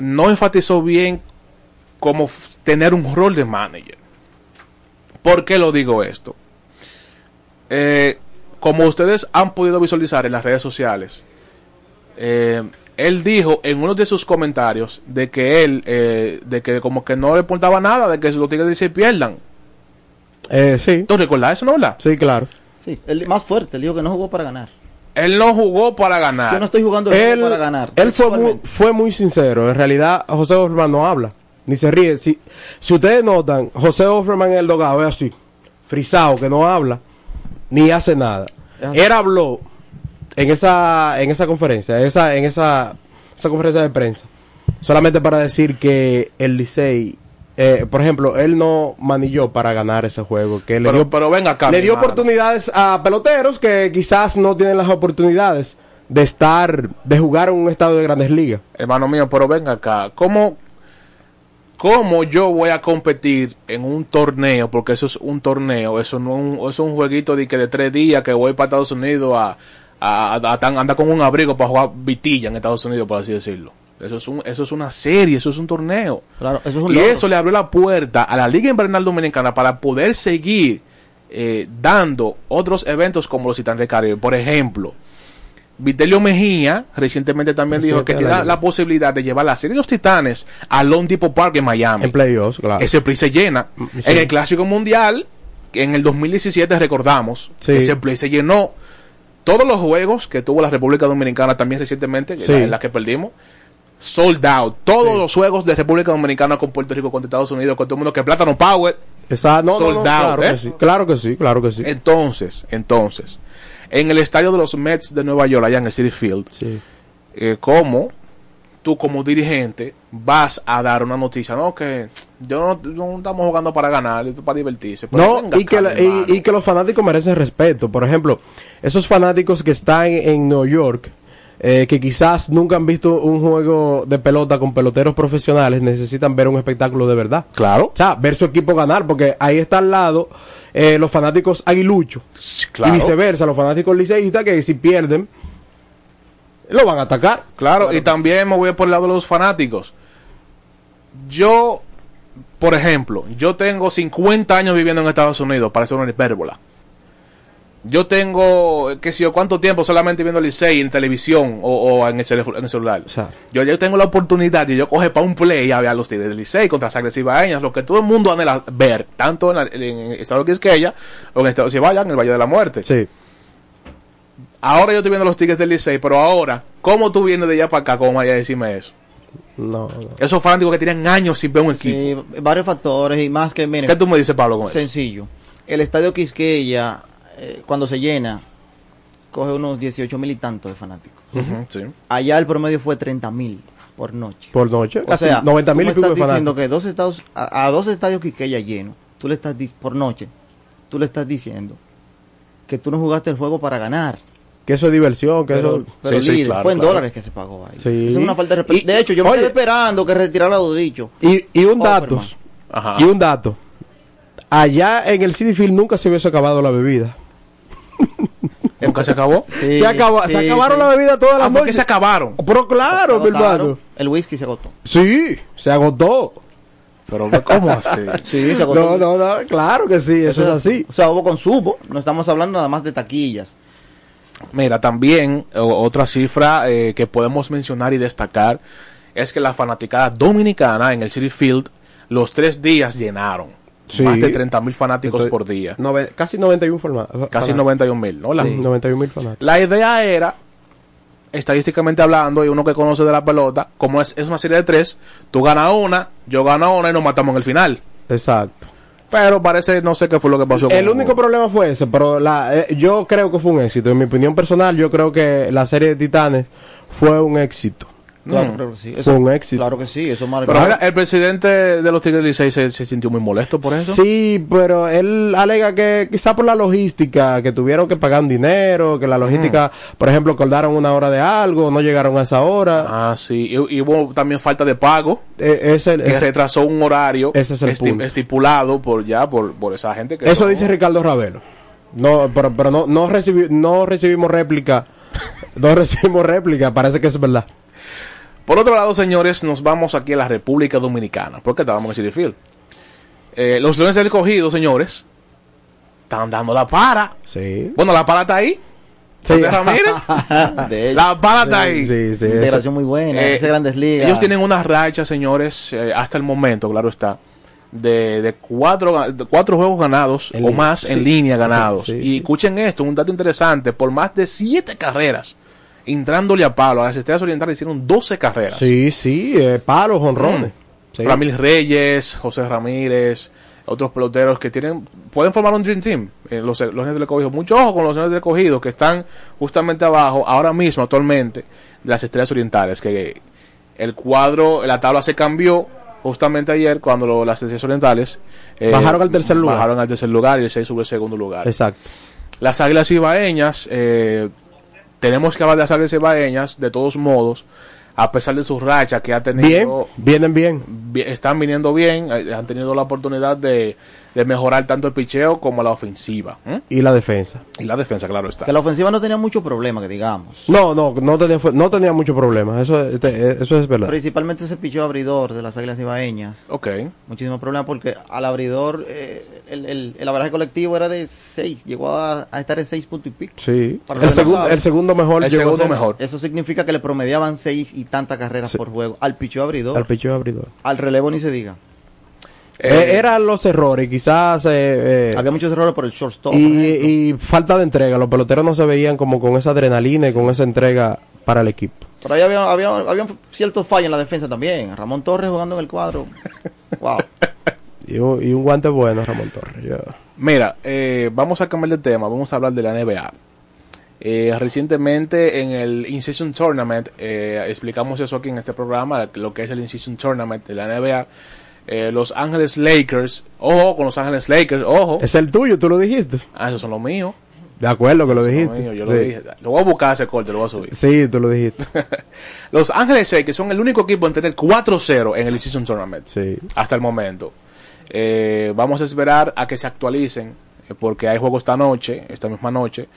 no enfatizó bien cómo f- tener un rol de manager. ¿Por qué lo digo esto? Eh, como ustedes han podido visualizar en las redes sociales, eh, él dijo en uno de sus comentarios de que él, eh, de que como que no le importaba nada de que los Tigres Licey pierdan. Eh, sí. ¿Tú recuerdas eso, no verdad? Sí, claro. Sí, el más fuerte, él dijo que no jugó para ganar. Él no jugó para ganar. Yo no estoy jugando el Él, juego para ganar. él fue, muy, fue muy sincero. En realidad, José Offerman no habla, ni se ríe. Si, si ustedes notan, José Offerman en el dogado es así, frisado, que no habla, ni hace nada. Él habló en esa, en esa conferencia, esa, en esa, esa conferencia de prensa, solamente para decir que el Licey, eh, por ejemplo, él no manilló para ganar ese juego, que le Pero, dio pero venga acá. le dio oportunidades a peloteros que quizás no tienen las oportunidades de estar, de jugar en un estado de grandes ligas. Hermano mío, pero venga acá. ¿Cómo, ¿Cómo yo voy a competir en un torneo? Porque eso es un torneo, eso no es un, eso es un jueguito de, que de tres días que voy para Estados Unidos a, a, a- a tan- andar con un abrigo para jugar vitilla en Estados Unidos, por así decirlo. Eso es, un, eso es una serie, eso es un torneo. Claro, eso es un y logro. eso le abrió la puerta a la Liga Invernal Dominicana para poder seguir eh, dando otros eventos como los Titanes del Caribe. Por ejemplo, Vitelio Mejía recientemente también dijo que tiene la posibilidad de llevar la serie de los Titanes a Lone Depot Park en Miami. En playoffs, claro. Ese play se llena. sí. En el Clásico Mundial, en el 2017 recordamos, Sí. ese play se llenó. Todos los juegos que tuvo la República Dominicana también recientemente, en la que perdimos, sold out. Todos los juegos de República Dominicana con Puerto Rico, con Estados Unidos, con todo el mundo, que Plátano Power, Esa, no, sold no, out. claro, ¿eh? que sí, claro que sí, claro que sí. Entonces, entonces, en el estadio de los Mets de Nueva York, allá en el City Field, eh, ¿cómo tú como dirigente vas a dar una noticia? No, que yo no, no estamos jugando para ganar, esto es para divertirse. Pero No, venga y que, la- y, y que los fanáticos merecen respeto. Por ejemplo, esos fanáticos que están en New York, eh, que quizás nunca han visto un juego de pelota con peloteros profesionales, necesitan ver un espectáculo de verdad. Claro. O sea, ver su equipo ganar, porque ahí está al lado eh, los fanáticos aguiluchos. claro. Y viceversa, los fanáticos liceístas que si pierden, lo van a atacar. Claro, y también me voy por el lado de los fanáticos. Yo, por ejemplo, yo tengo 50 años viviendo en Estados Unidos, para hacer una hipérbola. Yo tengo, qué sé yo, cuánto tiempo solamente viendo el Licey en televisión o, o en, el celef- en el celular. yo ya tengo la oportunidad de yo coger para un play a ver a los Tigres del Licey contra Sangre Cibaeñas, lo que todo el mundo anhela ver, tanto en, la- en el estado de Quisqueya o en el estado de Cibaya, en el Valle de la Muerte. Sí. Ahora yo estoy viendo los Tigres del Licey, pero ahora, ¿cómo tú vienes de allá para acá? ¿Cómo vaya a decirme eso? No, Esos fanáticos que tienen años sin ver un equipo. Sí, varios factores y más que, miren. ¿Qué tú me dices, Pablo, con eso? Sencillo. El estadio Quisqueya, eh, cuando se llena, coge unos 18 mil y tantos de fanáticos. Sí. Allá el promedio fue 30 mil. por noche. Por noche. O Casi sea, 90 mil y de estás diciendo que dos estados, a, a dos estadios Quiqueya lleno, tú le estás por noche, tú le estás diciendo que tú no jugaste el juego para ganar. Que eso es diversión, que Pero, eso... pero Sí, sí, líder, claro, fue en claro. dólares que se pagó ahí. Sí. Eso es una falta de respeto. De hecho, yo me oye- quedé esperando que retirara lo dicho. Y, y un dato. Ajá. Y un dato. Allá en el City Field nunca se hubiese acabado la bebida. ¿Nunca se acabó? Sí, se, acabó, sí, se acabaron sí. la bebida todas las Ah, ¿por qué noches. se acabaron? Pero claro, mi hermano. El whisky se agotó. Sí, se agotó. Pero ¿cómo así? Sí, se agotó. No, no, no, claro que sí, eso, es así. O sea, hubo consumo. No estamos hablando nada más de taquillas. Mira, también o- otra cifra eh, que podemos mencionar y destacar es que la fanaticada dominicana en el City Field los tres días llenaron. Sí. Más de 30 mil fanáticos Estoy- por día. Nove- casi 91 forma- Casi fanáticos. 91 mil, ¿no? La, Sí, 91 mil fanáticos. la idea era, estadísticamente hablando, y uno que conoce de la pelota, como es, es una serie de tres, tú ganas una, yo gano una y nos matamos en el final. Exacto. Pero parece, no sé qué fue lo que pasó. El único problema fue ese, pero la, eh, yo creo que fue un éxito. En mi opinión personal, yo creo que la serie de Titanes fue un éxito. Claro, Mm. claro que sí. Fue un éxito. Claro que sí, eso marca. Pero ahora, el presidente de los Tigres del Licey se, se sintió muy molesto por eso. Sí, pero él alega que quizá por la logística, que tuvieron que pagar un dinero, que la logística, por ejemplo, acordaron una hora de algo, no llegaron a esa hora. Ah, sí. Y, y hubo también falta de pago. Eh, ese- que ese- se trazó un horario Ese es el esti- punto. estipulado por ya por, por esa gente que Eso son- dice Ricardo Ravelo. No, pero, pero no, no, recibi- no recibimos réplica. No recibimos réplica, parece que es verdad. Por otro lado, señores, nos vamos aquí a la República Dominicana, porque estábamos en City Field. Eh, los Leones del Cogido, señores, están dando la para. Sí. Bueno, la para está ahí. Sí. José Ramírez. De la para está ahí. sí, sí, integración muy buena, Eh, ese grandes ligas. Ellos tienen una racha, señores, eh, hasta el momento, claro está, de, de cuatro, de cuatro juegos ganados En o línea, más en línea ganados. Sí, sí, y sí. escuchen esto, un dato interesante, por más de siete carreras, entrándole a palo, a las Estrellas Orientales hicieron 12 carreras. Sí, sí, eh, palos, honrones. Sí. Ramírez Reyes, José Ramírez, otros peloteros que tienen pueden formar un Dream Team. eh, los, los del Escogido. Mucho ojo con los Leones del Escogido que están justamente abajo, ahora mismo, actualmente, de las Estrellas Orientales. Que el cuadro, la tabla se cambió justamente ayer cuando lo- las Estrellas Orientales eh, Bajaron al tercer lugar. Bajaron al tercer lugar y el 6 sube al segundo lugar. Exacto. Las Águilas Ibaeñas, eh, tenemos que hablar de las Águilas Ibaeñas, de todos modos, a pesar de su racha que ha Bien, tenido vienen bien. están viniendo bien, eh, han tenido la oportunidad de, de mejorar tanto el picheo como la ofensiva. ¿m? Y la defensa. Y la defensa, claro está. Que la ofensiva no tenía mucho problema, que digamos. No, no, no tenía, no tenía mucho problema. Eso, este, eso es verdad. Principalmente ese picheo abridor de las Águilas Ibaeñas. Ok. Muchísimo problema porque al abridor eh, el, el, el abraje colectivo era de 6, llegó a, a estar en 6 puntos y pico. Sí. El, pasado. el segundo mejor. El llegó a segundo mejor. Eso significa que le promediaban 6 y tantas carreras Sí. por juego al picheo abridor. Al picheo abridor. Al relevo ni se diga. Eh, eran los errores, quizás. eh, eh, Había muchos errores por el shortstop. y, y falta de entrega. Los peloteros no se veían como con esa adrenalina y con esa entrega para el equipo. Por ahí había, había, había un cierto fallo en la defensa también. Ramón Torres jugando en el cuadro. wow. Y un, y un guante bueno, Ramón Torres. ya. Mira, eh, vamos a cambiar de tema, vamos a hablar de la NBA. Eh, recientemente en el In-Season Tournament, eh, explicamos eso aquí en este programa, lo que es el In-Season Tournament de la NBA. Eh, los Ángeles Lakers, ojo con los Ángeles Lakers, ojo. Es el tuyo, tú lo dijiste. Ah, esos son los míos. De acuerdo que lo dijiste. yo lo dije. Lo voy a buscar ese corte, lo voy a subir. Sí, tú lo dijiste. Los Ángeles Lakers son el único equipo en tener 4-0 en el In-Season Tournament. Sí. hasta el momento. Eh, vamos a esperar a que se actualicen, eh, porque hay juegos esta noche, esta misma noche,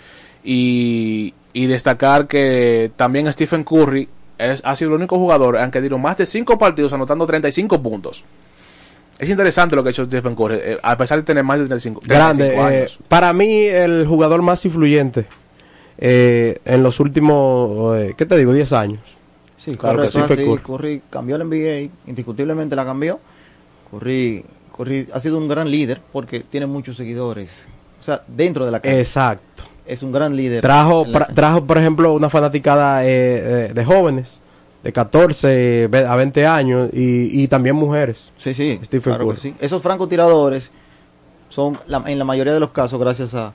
y, y destacar que también Stephen Curry es, ha sido el único jugador en que dieron más de 5 partidos anotando 35 puntos. Es interesante lo que ha hecho Stephen Curry, eh, a pesar de tener más de 35, 35 Grande. eh, años. para mí, el jugador más influyente eh, en los últimos, eh, ¿qué te digo? 10 años. Sí, Claro que sí, es fue así. Curry. Curry cambió el NBA, indiscutiblemente la cambió. Curry, Curry ha sido un gran líder porque tiene muchos seguidores. O sea, dentro de la cancha. Exacto. Es un gran líder. Trajo, pra- trajo, por ejemplo, una fanaticada de jóvenes, de 14 ve- a 20 años, y, y también mujeres. Sí, sí, Stephen claro sí. Esos francotiradores son, la- en la mayoría de los casos, gracias a,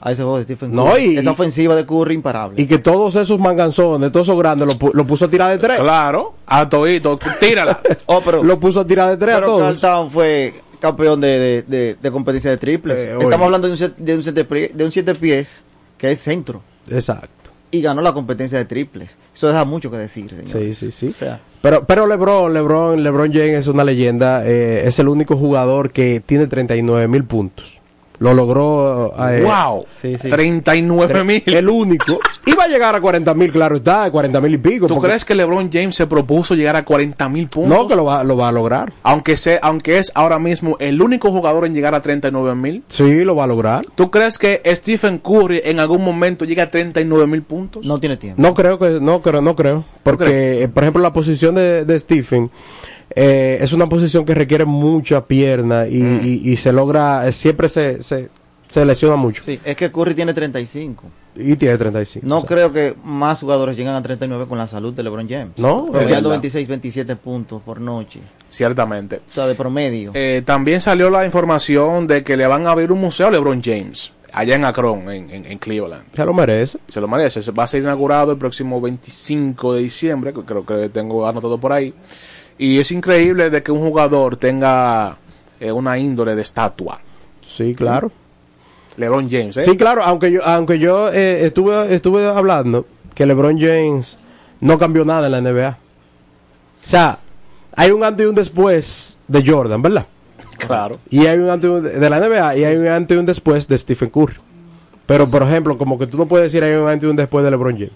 a ese juego de Stephen Curry. No, y- Esa ofensiva de Curry imparable. Y que todos esos manganzones, todos esos grandes, lo, lo puso a tirar de tres. Claro, a todito, tírala. Oh, pero, Lo puso a tirar de tres a pero Carl todos. Town fue campeón de, de, de, de competencia de triples. Eh. Estamos hablando de un, set- de, un siete, de un siete pies que es centro. Exacto. Y ganó la competencia de triples. Eso deja mucho que decir, señor. Sí, sí, sí. O sea, Pero, pero LeBron, LeBron, LeBron James es una leyenda. eh, es el único jugador que tiene 39 mil puntos. Lo logró. eh, wow, sí, sí. 39 mil. El único. Iba a llegar a 40 mil, claro está, 40 mil y pico. ¿Tú porque- crees que LeBron James se propuso llegar a 40 mil puntos? No, que lo va, lo va a lograr. Aunque, sea, aunque es ahora mismo el único jugador en llegar a 39 mil. Sí, lo va a lograr. ¿Tú crees que Stephen Curry en algún momento llega a 39 mil puntos? no tiene tiempo. No creo que, no creo, no creo. Porque, eh, por ejemplo, la posición de, de Stephen eh, es una posición que requiere mucha pierna y, Mm. y- y se logra, eh, siempre se, se, se lesiona mucho. Sí, es que Curry tiene 35. Y tiene 35. No o sea. creo que más jugadores lleguen a 39 con la salud de LeBron James. No, es promediando verdad. 26, 27 puntos por noche. Ciertamente. O sea, de promedio. Eh, también salió la información de que le van a abrir un museo a LeBron James, allá en Akron, en, en- en Cleveland. Se lo merece. Se lo merece. Se Va a ser inaugurado el próximo 25 de diciembre, que creo que tengo anotado por ahí. Y es increíble de que un jugador tenga eh, una índole de estatua. Sí, claro. LeBron James, ¿eh? Sí, claro, aunque yo, aunque yo eh, estuve, estuve hablando que LeBron James no cambió nada en la NBA. O sea, hay un antes y un después de Jordan, ¿verdad? Claro. Y hay un antes y un de de la NBA y hay un antes y un después de Stephen Curry. Pero, por ejemplo, como que tú no puedes decir hay un antes y un después de LeBron James.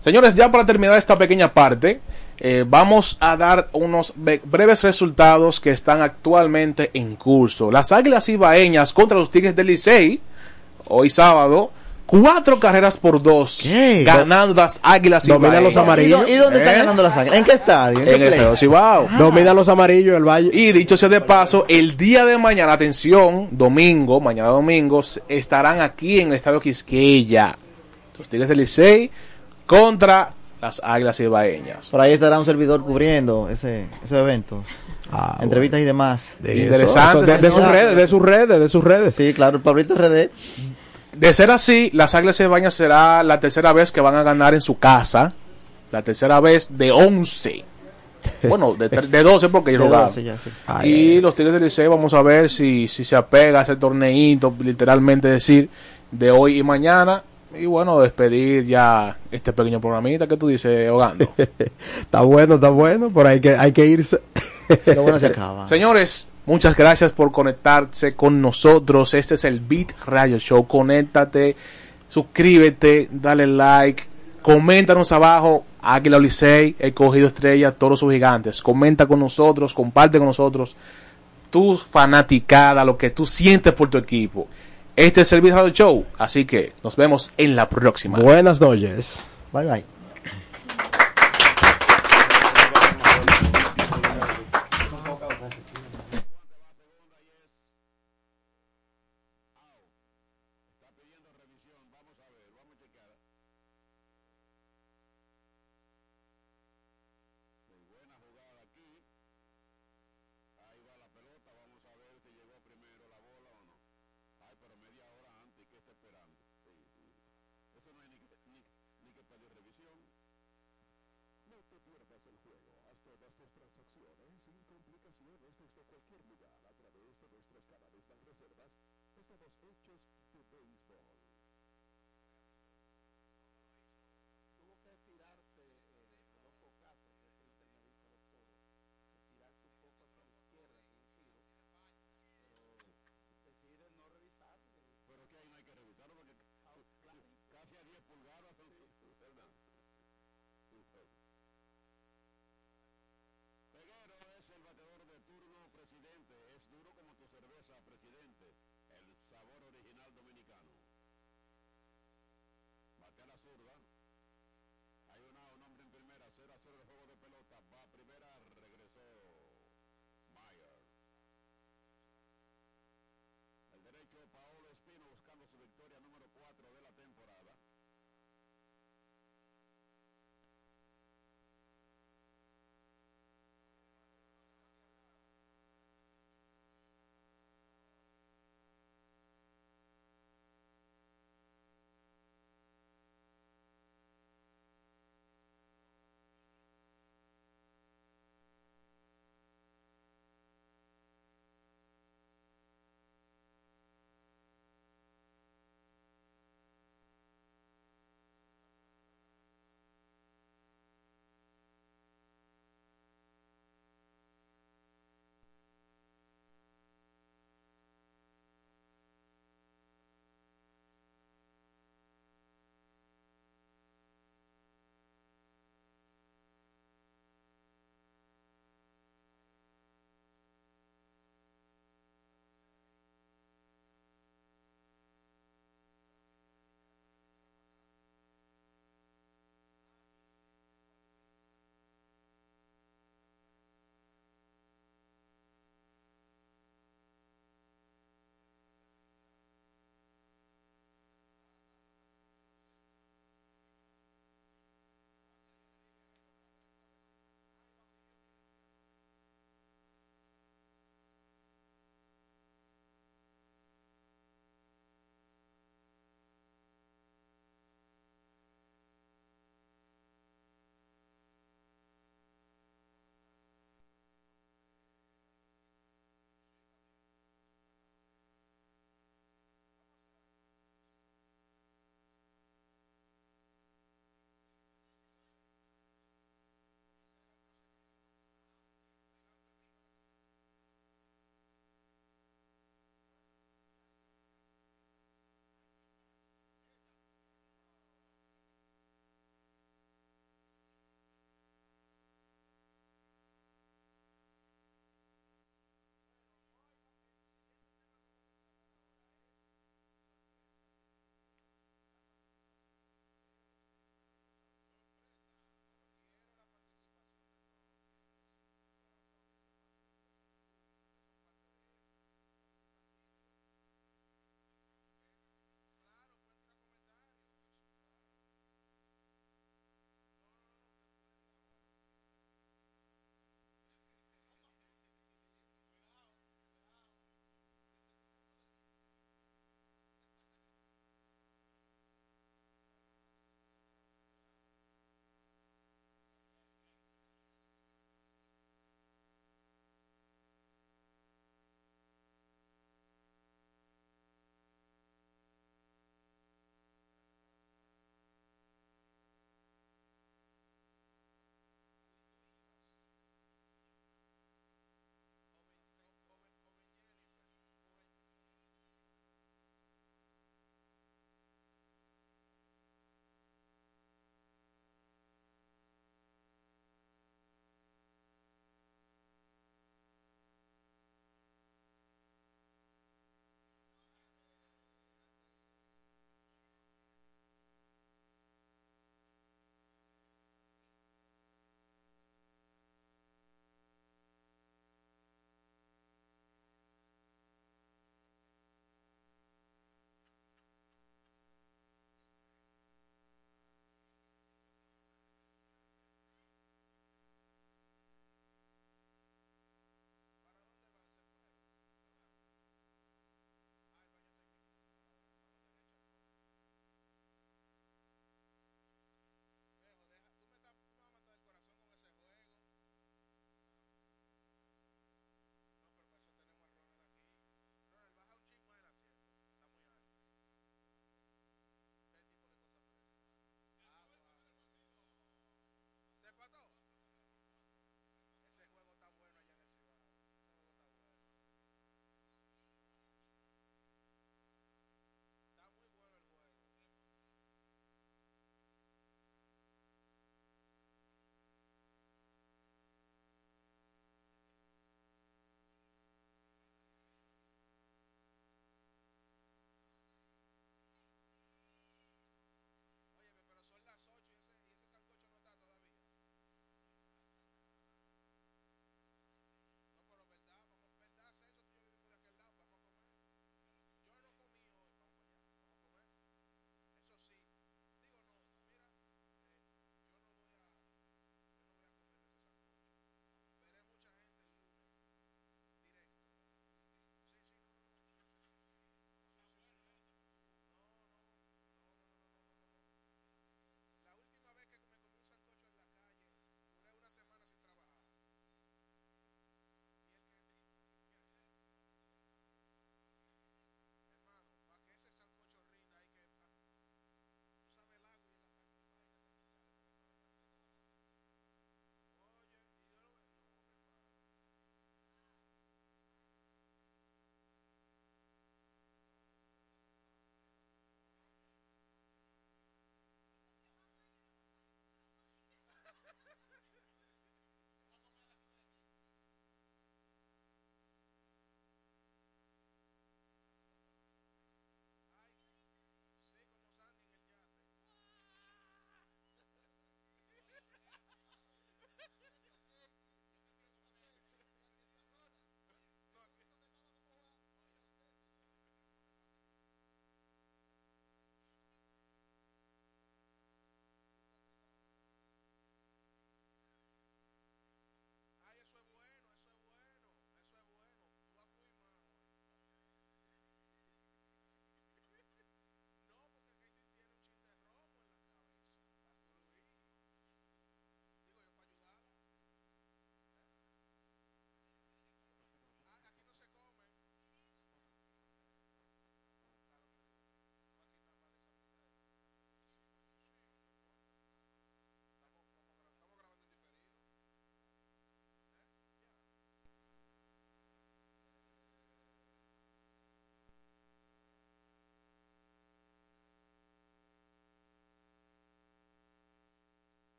Señores, ya para terminar esta pequeña parte, eh, vamos a dar unos breves resultados que están actualmente en curso. Las Águilas Ibaeñas contra los Tigres del Licey, hoy sábado, cuatro carreras por dos, ganando las Águilas Dominan Ibaeñas. los amarillos. ¿Y dónde están ¿Eh? ganando las águilas? ¿En qué estadio? ¿En qué En el? Feo Cibao. Domina los amarillos del Valle. Y dicho sea de paso, el día de mañana, atención, domingo, mañana domingo, estarán aquí en el Estadio Quisqueya. Los Tigres del Licey contra las Águilas Ibaeñas. Por ahí estará un servidor cubriendo ese, esos eventos. Ah, Entrevistas y demás. Interesante, De, de sus redes, de sus redes, de sus redes. Sí, claro, el Pablito RD. De ser así, las Águilas Ibaeñas será la tercera vez que van a ganar en su casa. La tercera vez de 11. Bueno, de, tre- de 12 porque ellos De jugaron. 12 ya, sí. y los Tigres del Liceo vamos a ver si, si se apega a ese torneito, literalmente decir, de hoy y mañana. Y bueno, despedir ya este pequeño programita que tú dices, Hogando. Está bueno, está bueno, pero hay que, hay que irse. Pero bueno, se acaba. Señores, muchas gracias por conectarse con nosotros. Este es el Beat Radio Show. Conéctate, suscríbete, dale like, coméntanos abajo. Águila Licey, el cogido estrella, todos sus gigantes. Comenta con nosotros, comparte con nosotros tu fanaticada, lo que tú sientes por tu equipo. Este es el Beat Radio Show, así que nos vemos en la próxima. Buenas noches. Bye bye. pierdas el juego. Haz todas tus transacciones sin complicaciones desde cualquier lugar a través de nuestros canales Banreservas. Estamos hechos de béisbol. Presidente, el sabor original dominicano.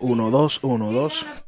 1, 2, 1, 2.